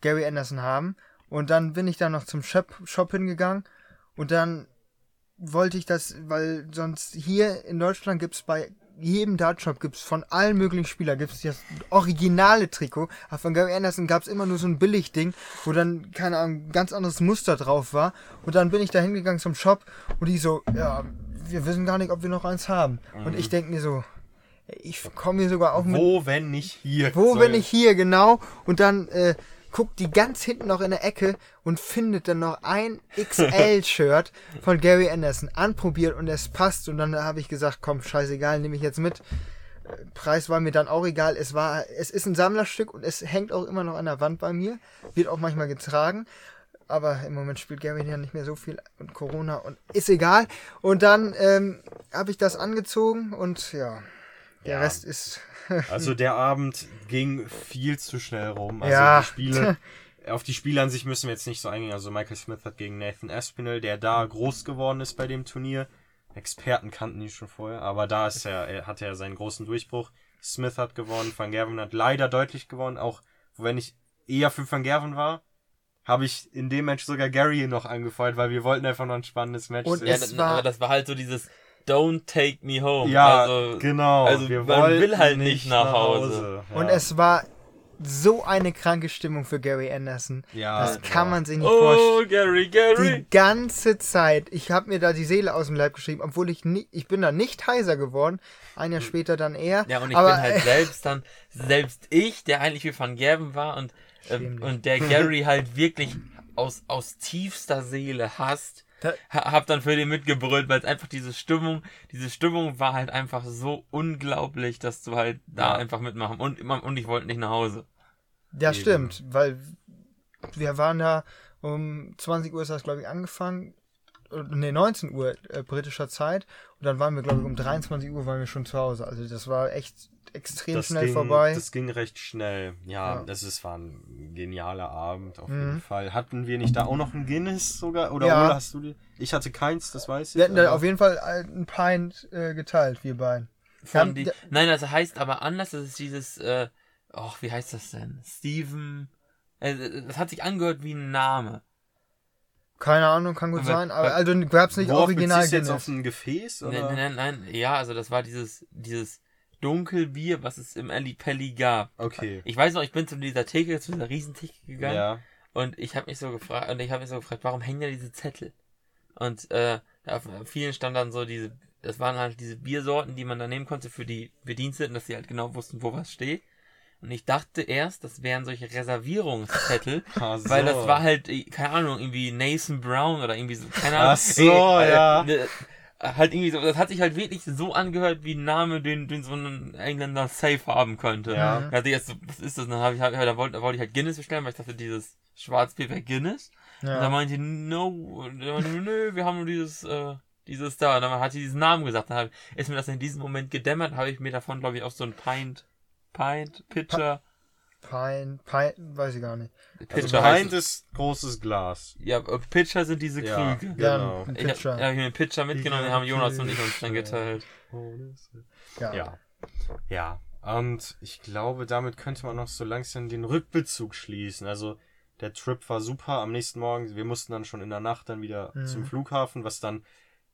Gary Anderson haben. Und dann bin ich da noch zum Shop, Shop hingegangen. Und dann wollte ich das, weil sonst hier in Deutschland gibt's bei jedem Dartshop gibt's von allen möglichen Spielern gibt's das originale Trikot. Aber von Gary Anderson gab's immer nur so ein Billigding, wo dann, keine Ahnung, ein ganz anderes Muster drauf war. Und dann bin ich da hingegangen zum Shop und die so, ja, wir wissen gar nicht, ob wir noch eins haben. Und ich denke mir so, ich komme hier sogar auch mit Wo, wenn nicht hier? wo, Soll- wenn ich hier, genau. Und dann äh, guckt die ganz hinten noch in der Ecke und findet dann noch ein XL-Shirt von Gary Anderson. Anprobiert und es passt. Und dann habe ich gesagt, komm, scheißegal, nehme ich jetzt mit. Äh, Preis war mir dann auch egal. Es war, es ist ein Sammlerstück und es hängt auch immer noch an der Wand bei mir. Wird auch manchmal getragen. Aber im Moment spielt Gary ja nicht mehr so viel und Corona und ist egal. Und dann ähm, habe ich das angezogen und ja, Der Ja. Rest ist. Also der Abend ging viel zu schnell rum. Also Ja. die Spiele, auf die Spiele an sich müssen wir jetzt nicht so eingehen. Also Michael Smith hat gegen Nathan Aspinall, der da groß geworden ist bei dem Turnier. Experten kannten ihn schon vorher, aber da ist er, er hatte er seinen großen Durchbruch. Smith hat gewonnen, Van Gerven hat leider deutlich gewonnen, auch wenn ich eher für Van Gerven war, habe ich in dem Match sogar Gary noch angefeuert, weil wir wollten einfach noch ein spannendes Match Und sehen. Ja, Es das, war- aber das war halt so dieses Don't take me home. Ja, also, genau. Also Wir man will halt nicht nach Hause. Ja. Und es war so eine kranke Stimmung für Gary Anderson. Ja, das kann ja. man sich nicht vorstellen. Oh, Gary, Gary. Die ganze Zeit. Ich habe mir da die Seele aus dem Leib geschrieben, obwohl ich nie, ich bin da nicht heiser geworden. Ein Jahr später dann eher. Ja, und ich aber, bin halt selbst dann, selbst ich, der eigentlich für Van Gerven war und, ähm, dich. und der Gary halt wirklich aus, aus tiefster Seele hasst, hab dann für den mitgebrüllt, weil es einfach diese Stimmung, diese Stimmung war halt einfach so unglaublich, dass du halt da Ja. einfach mitmachen und, und ich wollte nicht nach Hause. Ja, Eben. stimmt, weil wir waren da um 20 Uhr ist das, glaube ich, angefangen. Ne, 19 Uhr äh, britischer Zeit. Und dann waren wir, glaube ich, um 23 Uhr waren wir schon zu Hause. Also das war echt extrem das schnell ging, vorbei. Das ging recht schnell. Ja, Ja. das ist, war ein genialer Abend auf Mhm. jeden Fall. Hatten wir nicht da auch noch ein Guinness sogar? Oder Ja. Ole, hast du die? Ich hatte keins, das weiß ich. wir hatten da auf jeden Fall ein Pint äh, geteilt, wir beiden. Von haben- die, nein, das heißt aber anders, das ist dieses, äh, ach, wie heißt das denn? Steven, äh, das hat sich angehört wie ein Name. Keine Ahnung, kann gut Aber- sein. Aber also gab's nicht Worauf original jetzt auf ein Gefäß? Oder? Nein, nein, nein, ja, also das war dieses, dieses Dunkelbier, was es im Ali Pelli gab. Okay. Ich weiß noch, ich bin zu dieser Theke, zu dieser Riesentheke gegangen Ja. und ich habe mich so gefragt, und ich habe mich so gefragt, warum hängen da diese Zettel? Und äh, auf vielen stand dann so diese, das waren halt diese Biersorten, die man da nehmen konnte für die Bediensteten, dass sie halt genau wussten, wo was steht. Und ich dachte erst, das wären solche Reservierungszettel, so. weil das war halt, äh, keine Ahnung, irgendwie Nathan Brown oder irgendwie so, keine Ahnung. Ach so, äh, ja. ne, halt irgendwie so, das hat sich halt wirklich so angehört wie ein Name, den, den so ein Engländer safe haben könnte. Ja. Da dachte ich erst so, was ist das? Dann habe ich halt, da wollte, da wollte ich halt Guinness bestellen, weil ich dachte, dieses Schwarzbier wäre Guinness. Und dann Ja. meinte die, no, und dann meinte, nö, wir haben nur dieses, äh, dieses da. Und dann hat sie diesen Namen gesagt. Dann hab, ist mir das in diesem Moment gedämmert, habe ich mir davon, glaube ich, auch so ein Pint, Pint, Pitcher, Pint, Pint, weiß ich gar nicht. Also Pitcher heißt Pint ist großes Glas. Ja, äh, Pitcher sind diese Ja. Krüge. Genau. Ja, Ich habe Pitcher. hab mir einen Pitcher mitgenommen, den haben Jonas und ich uns dann geteilt. ja. Ja. Ja. Und ich glaube, damit könnte man noch so langsam den Rückbezug schließen. Also der Trip war super. Am nächsten Morgen, wir mussten dann schon in der Nacht dann wieder Mhm. zum Flughafen, was dann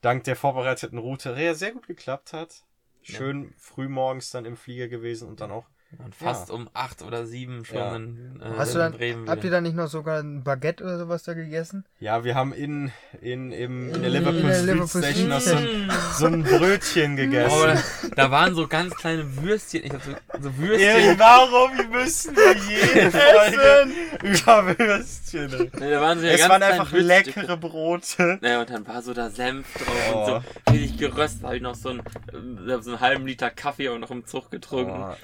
dank der vorbereiteten Route sehr sehr gut geklappt hat. Schön früh morgens dann im Flieger gewesen und dann auch. Und fast um acht oder sieben schon Ja. in, äh, Hast du in dann, Bremen habt ihr wieder. da nicht noch sogar ein Baguette oder sowas da gegessen? Ja, wir haben in, in, im, in der In Liverpool der Street Liverpool Station noch so ein, so ein Brötchen Oh, gegessen. da, da waren so ganz kleine Würstchen. Ich hab so, so Ja, Würstchen. warum müssen wir jede Folge über Würstchen? Nee, da waren so ja Es ganz waren einfach leckere Brote. Naja, und dann war so da Senf drauf Oh. und so richtig geröstet. Habe ich noch so einen, so einen halben Liter Kaffee und noch im Zug getrunken. Oh.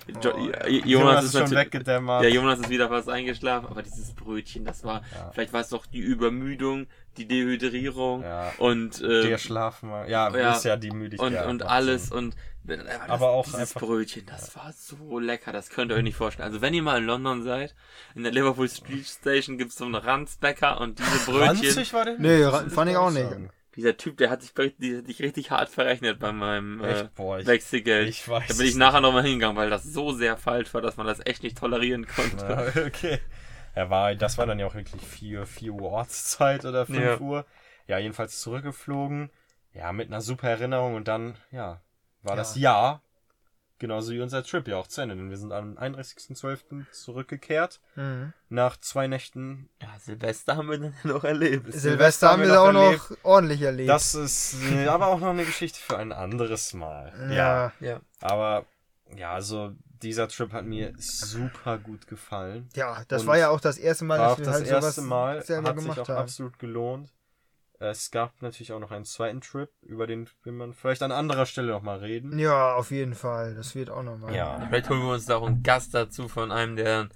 Jo. Jonas, Jonas ist ist schon weggedämmert. Ja, Jonas ist wieder fast eingeschlafen, aber dieses Brötchen, das war, Ja. vielleicht war es doch die Übermüdung, die Dehydrierung Ja. und, äh, Der Schlafen war. Ja, Ja. ist ja die Müdigkeit. und, und alles und äh, das, Aber auch dieses einfach- Brötchen, das war so lecker, das könnt ihr euch nicht vorstellen. Also wenn ihr mal in London seid, in der Liverpool Street Station gibt's so einen Ranzbäcker und diese Brötchen, Ranzig war der? Nee, fand ich auch nicht. sagen. Dieser Typ, der hat sich, die hat sich richtig hart verrechnet bei meinem äh, Echt? Boah, ich, Wechselgeld. ich weiß da bin ich nachher nochmal hingegangen, weil das so sehr falsch war, dass man das echt nicht tolerieren konnte. Ja, okay. Er war, das war dann ja auch wirklich 4, 4 Uhr Ortszeit oder 5 Ja. Uhr. Ja, jedenfalls zurückgeflogen. Ja, mit einer super Erinnerung und dann, ja, war Ja. das Jahr. Genauso wie unser Trip ja auch zu Ende. Denn wir sind am 31.12. zurückgekehrt. Mhm. Nach zwei Nächten. Ja, Silvester haben wir dann noch erlebt. Silvester haben wir noch auch noch erlebt. ordentlich erlebt. Das ist äh, aber auch noch eine Geschichte für ein anderes Mal. ja. Ja. Aber, ja, also, dieser Trip hat mir super gut gefallen. Ja, das Und war ja auch das erste Mal, dass wir das halt erste sowas Mal. selber Hat sich gemacht auch haben. absolut gelohnt. Es gab natürlich auch noch einen zweiten Trip, über den will man vielleicht an anderer Stelle noch mal reden. Ja, auf jeden Fall. Das wird auch nochmal. Ja. Vielleicht holen wir uns da auch einen Gast dazu von einem, der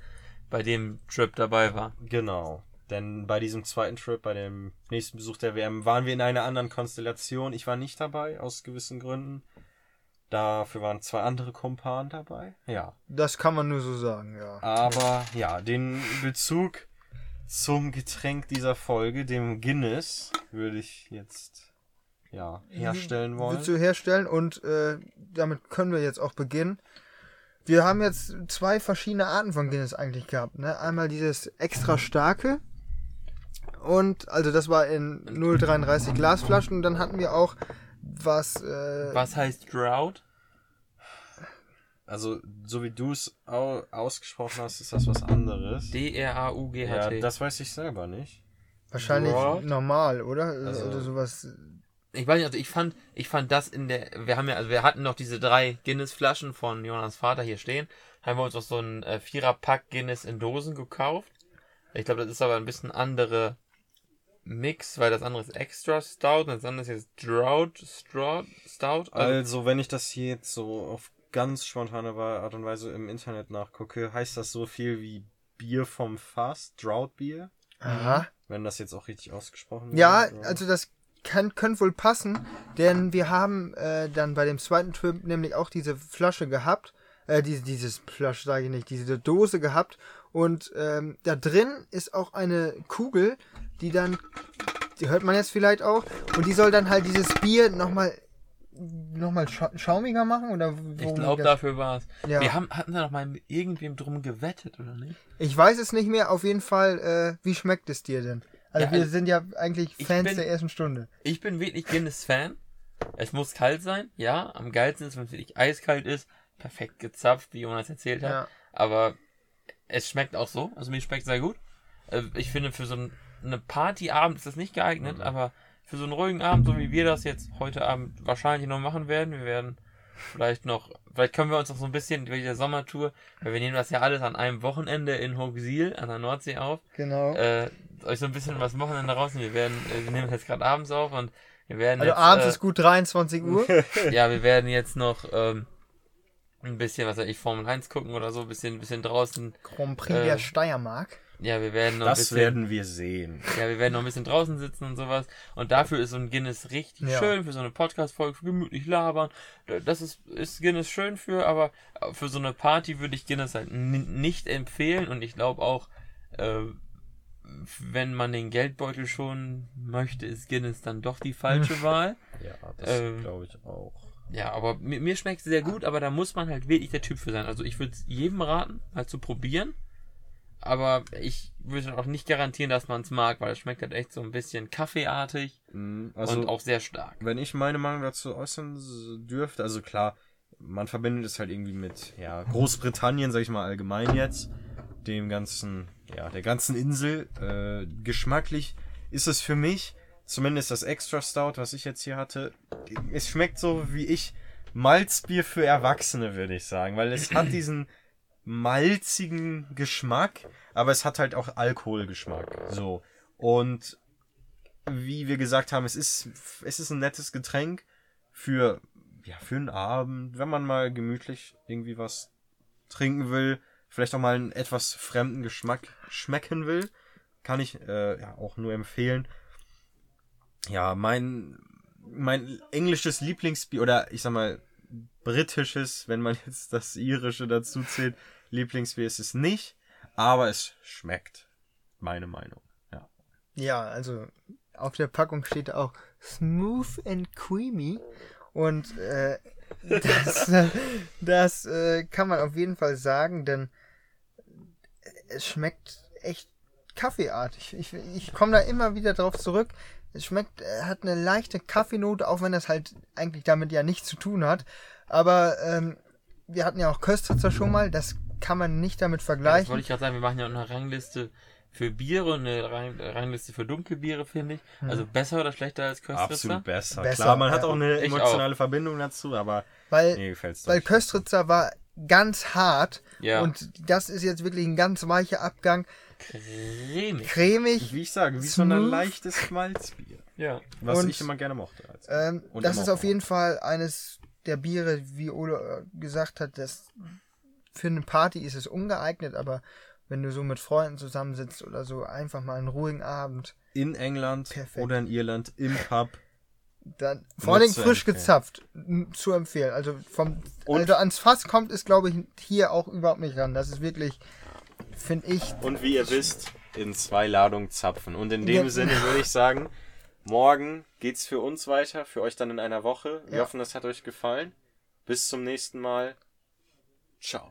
bei dem Trip dabei war. Genau. Denn bei diesem zweiten Trip, bei dem nächsten Besuch der WM, waren wir in einer anderen Konstellation. Ich war nicht dabei, aus gewissen Gründen. Dafür waren zwei andere Kumpanen dabei. Ja. Das kann man nur so sagen, ja. Aber ja, den Bezug zum Getränk dieser Folge, dem Guinness, würde ich jetzt ja herstellen wollen. Willst du herstellen und äh, damit können wir jetzt auch beginnen. Wir haben jetzt zwei verschiedene Arten von Guinness eigentlich gehabt. Ne? Einmal dieses extra starke und also das war in 0,33 Glasflaschen und dann hatten wir auch was. Äh, Was heißt Drought? Also, so wie du es au ausgesprochen hast, ist das was anderes. Ja, D-R-A-U-G-H-T. das weiß ich selber nicht. wahrscheinlich What? normal, oder? Also- oder sowas. Ich weiß nicht, also ich fand, ich fand das in der, wir haben ja, also wir hatten noch diese drei Guinness-Flaschen von Jonas Vater hier stehen. Haben wir uns auch so ein äh, Vierer-Pack Guinness in Dosen gekauft. Ich glaube, das ist aber ein bisschen andere Mix, weil das andere ist Extra Stout und das andere ist jetzt Drought Stout. Also, Also, wenn ich das hier jetzt so auf ganz spontane Art und Weise im Internet nachgucke, heißt das so viel wie Bier vom Fass, Drought Bier, Aha. wenn das jetzt auch richtig ausgesprochen wird. Ja, oder? also das kann, könnte wohl passen, denn wir haben äh, dann bei dem zweiten Trip nämlich auch diese Flasche gehabt, äh, diese, dieses Flasche sage ich nicht, diese Dose gehabt und ähm, da drin ist auch eine Kugel, die dann, die hört man jetzt vielleicht auch, und die soll dann halt dieses Bier nochmal noch mal scha schaumiger machen oder ich glaube, dafür war es. Ja. Wir haben, hatten da noch mal mit irgendwem drum gewettet, oder nicht? Ich weiß es nicht mehr, auf jeden Fall, äh, wie schmeckt es dir denn? Also Ja, wir also sind ja eigentlich ich Fans bin- der ersten Stunde. Ich bin wirklich Guinness-Fan. Es muss kalt sein, ja. Am geilsten ist, wenn es wirklich eiskalt ist. Perfekt gezapft, wie Jonas erzählt hat. Ja. Aber es schmeckt auch so. Also mir schmeckt sehr gut. Äh, Ich finde, für so ein, eine Partyabend ist das nicht geeignet, aber für so einen ruhigen Abend, so wie wir das jetzt heute Abend wahrscheinlich noch machen werden, wir werden vielleicht noch, vielleicht können wir uns noch so ein bisschen durch die Sommertour, weil wir nehmen das ja alles an einem Wochenende in Hochsiel an der Nordsee auf Genau. äh, euch so ein bisschen was Wochenende raus. Wir werden, äh, wir nehmen das jetzt gerade abends auf und wir werden also jetzt, abends äh, ist gut 23 Uhr. ja, wir werden jetzt noch ähm, ein bisschen, was weiß ich, Formel 1 gucken oder so, ein bisschen, bisschen draußen. Grand Prix Äh, der Steiermark. Ja, wir werden noch ein das bisschen, werden wir sehen. ja, wir werden noch ein bisschen draußen sitzen und sowas. Und dafür ist so ein Guinness richtig Ja. schön für so eine Podcast-Folge, für gemütlich labern. Das ist, ist Guinness schön für, aber für so eine Party würde ich Guinness halt nicht empfehlen und ich glaube auch, äh, wenn man den Geldbeutel schon möchte, ist Guinness dann doch die falsche Wahl. Ja, das Ähm, glaube ich auch. Ja, aber mir, mir schmeckt es sehr gut, aber da muss man halt wirklich der Typ für sein. Also ich würde es jedem raten, halt zu probieren. Aber ich würde auch nicht garantieren, dass man es mag, weil es schmeckt halt echt so ein bisschen kaffeeartig Mm, Also, und auch sehr stark. wenn ich meine Meinung dazu äußern dürfte, also klar, man verbindet es halt irgendwie mit ja, Großbritannien, sag ich mal allgemein jetzt, dem ganzen, ja, der ganzen Insel. Äh, geschmacklich ist es für mich, zumindest das Extra Stout, was ich jetzt hier hatte, es schmeckt so wie ich Malzbier für Erwachsene, würde ich sagen, weil es hat diesen malzigen Geschmack, aber es hat halt auch Alkoholgeschmack. So. Und wie wir gesagt haben, es ist, es ist ein nettes Getränk für, ja, für einen Abend, wenn man mal gemütlich irgendwie was trinken will, vielleicht auch mal einen etwas fremden Geschmack schmecken will, kann ich äh, ja, auch nur empfehlen. Ja, mein, mein englisches Lieblingsbier, oder ich sag mal, britisches, wenn man jetzt das irische dazu zählt, Lieblingsbier ist es nicht, aber es schmeckt. Meine Meinung. Ja. Ja, also auf der Packung steht auch smooth and creamy. Und äh, das, das äh, kann man auf jeden Fall sagen, denn es schmeckt echt kaffeeartig. Ich, ich komme da immer wieder drauf zurück. Es schmeckt, äh, hat eine leichte Kaffeenote, auch wenn das halt eigentlich damit ja nichts zu tun hat. Aber ähm, wir hatten ja auch Köstritzer schon mal, das kann man nicht damit Das vergleichen. wollte ich gerade sagen, wir machen ja auch eine Rangliste für Biere und eine Rang- Rangliste für Dunkelbiere, finde ich. Also besser oder schlechter als Köstritzer? Absolut besser. Besser, Klar, man ja. hat auch eine emotionale Verbindung dazu, aber weil mir gefällt's Weil. Köstritzer war ganz hart Ja. und das ist jetzt wirklich ein ganz weicher Abgang. Cremig. Cremig. Wie ich sage, wie so ein Smooth. leichtes Malzbier. Ja. Was Und- ich immer gerne mochte. Also. Ähm, Und das ist auch auf jeden Fall eines der Biere, wie Ole gesagt hat, das für eine Party ist es ungeeignet, aber wenn du so mit Freunden zusammensitzt oder so, einfach mal einen ruhigen Abend. In England Perfekt. oder in Irland im Pub Dann, vor allem frisch gezapft. Zu empfehlen. Also vom Und- also ans Fass kommt es, glaube ich, hier auch überhaupt nicht ran. Das ist wirklich, finde ich, Und wie ihr wisst, in zwei Ladungen zapfen. Und in dem Ja. Sinne würde ich sagen, morgen geht's für uns weiter, für euch dann in einer Woche. Wir Ja. hoffen, es hat euch gefallen. Bis zum nächsten Mal. Ciao.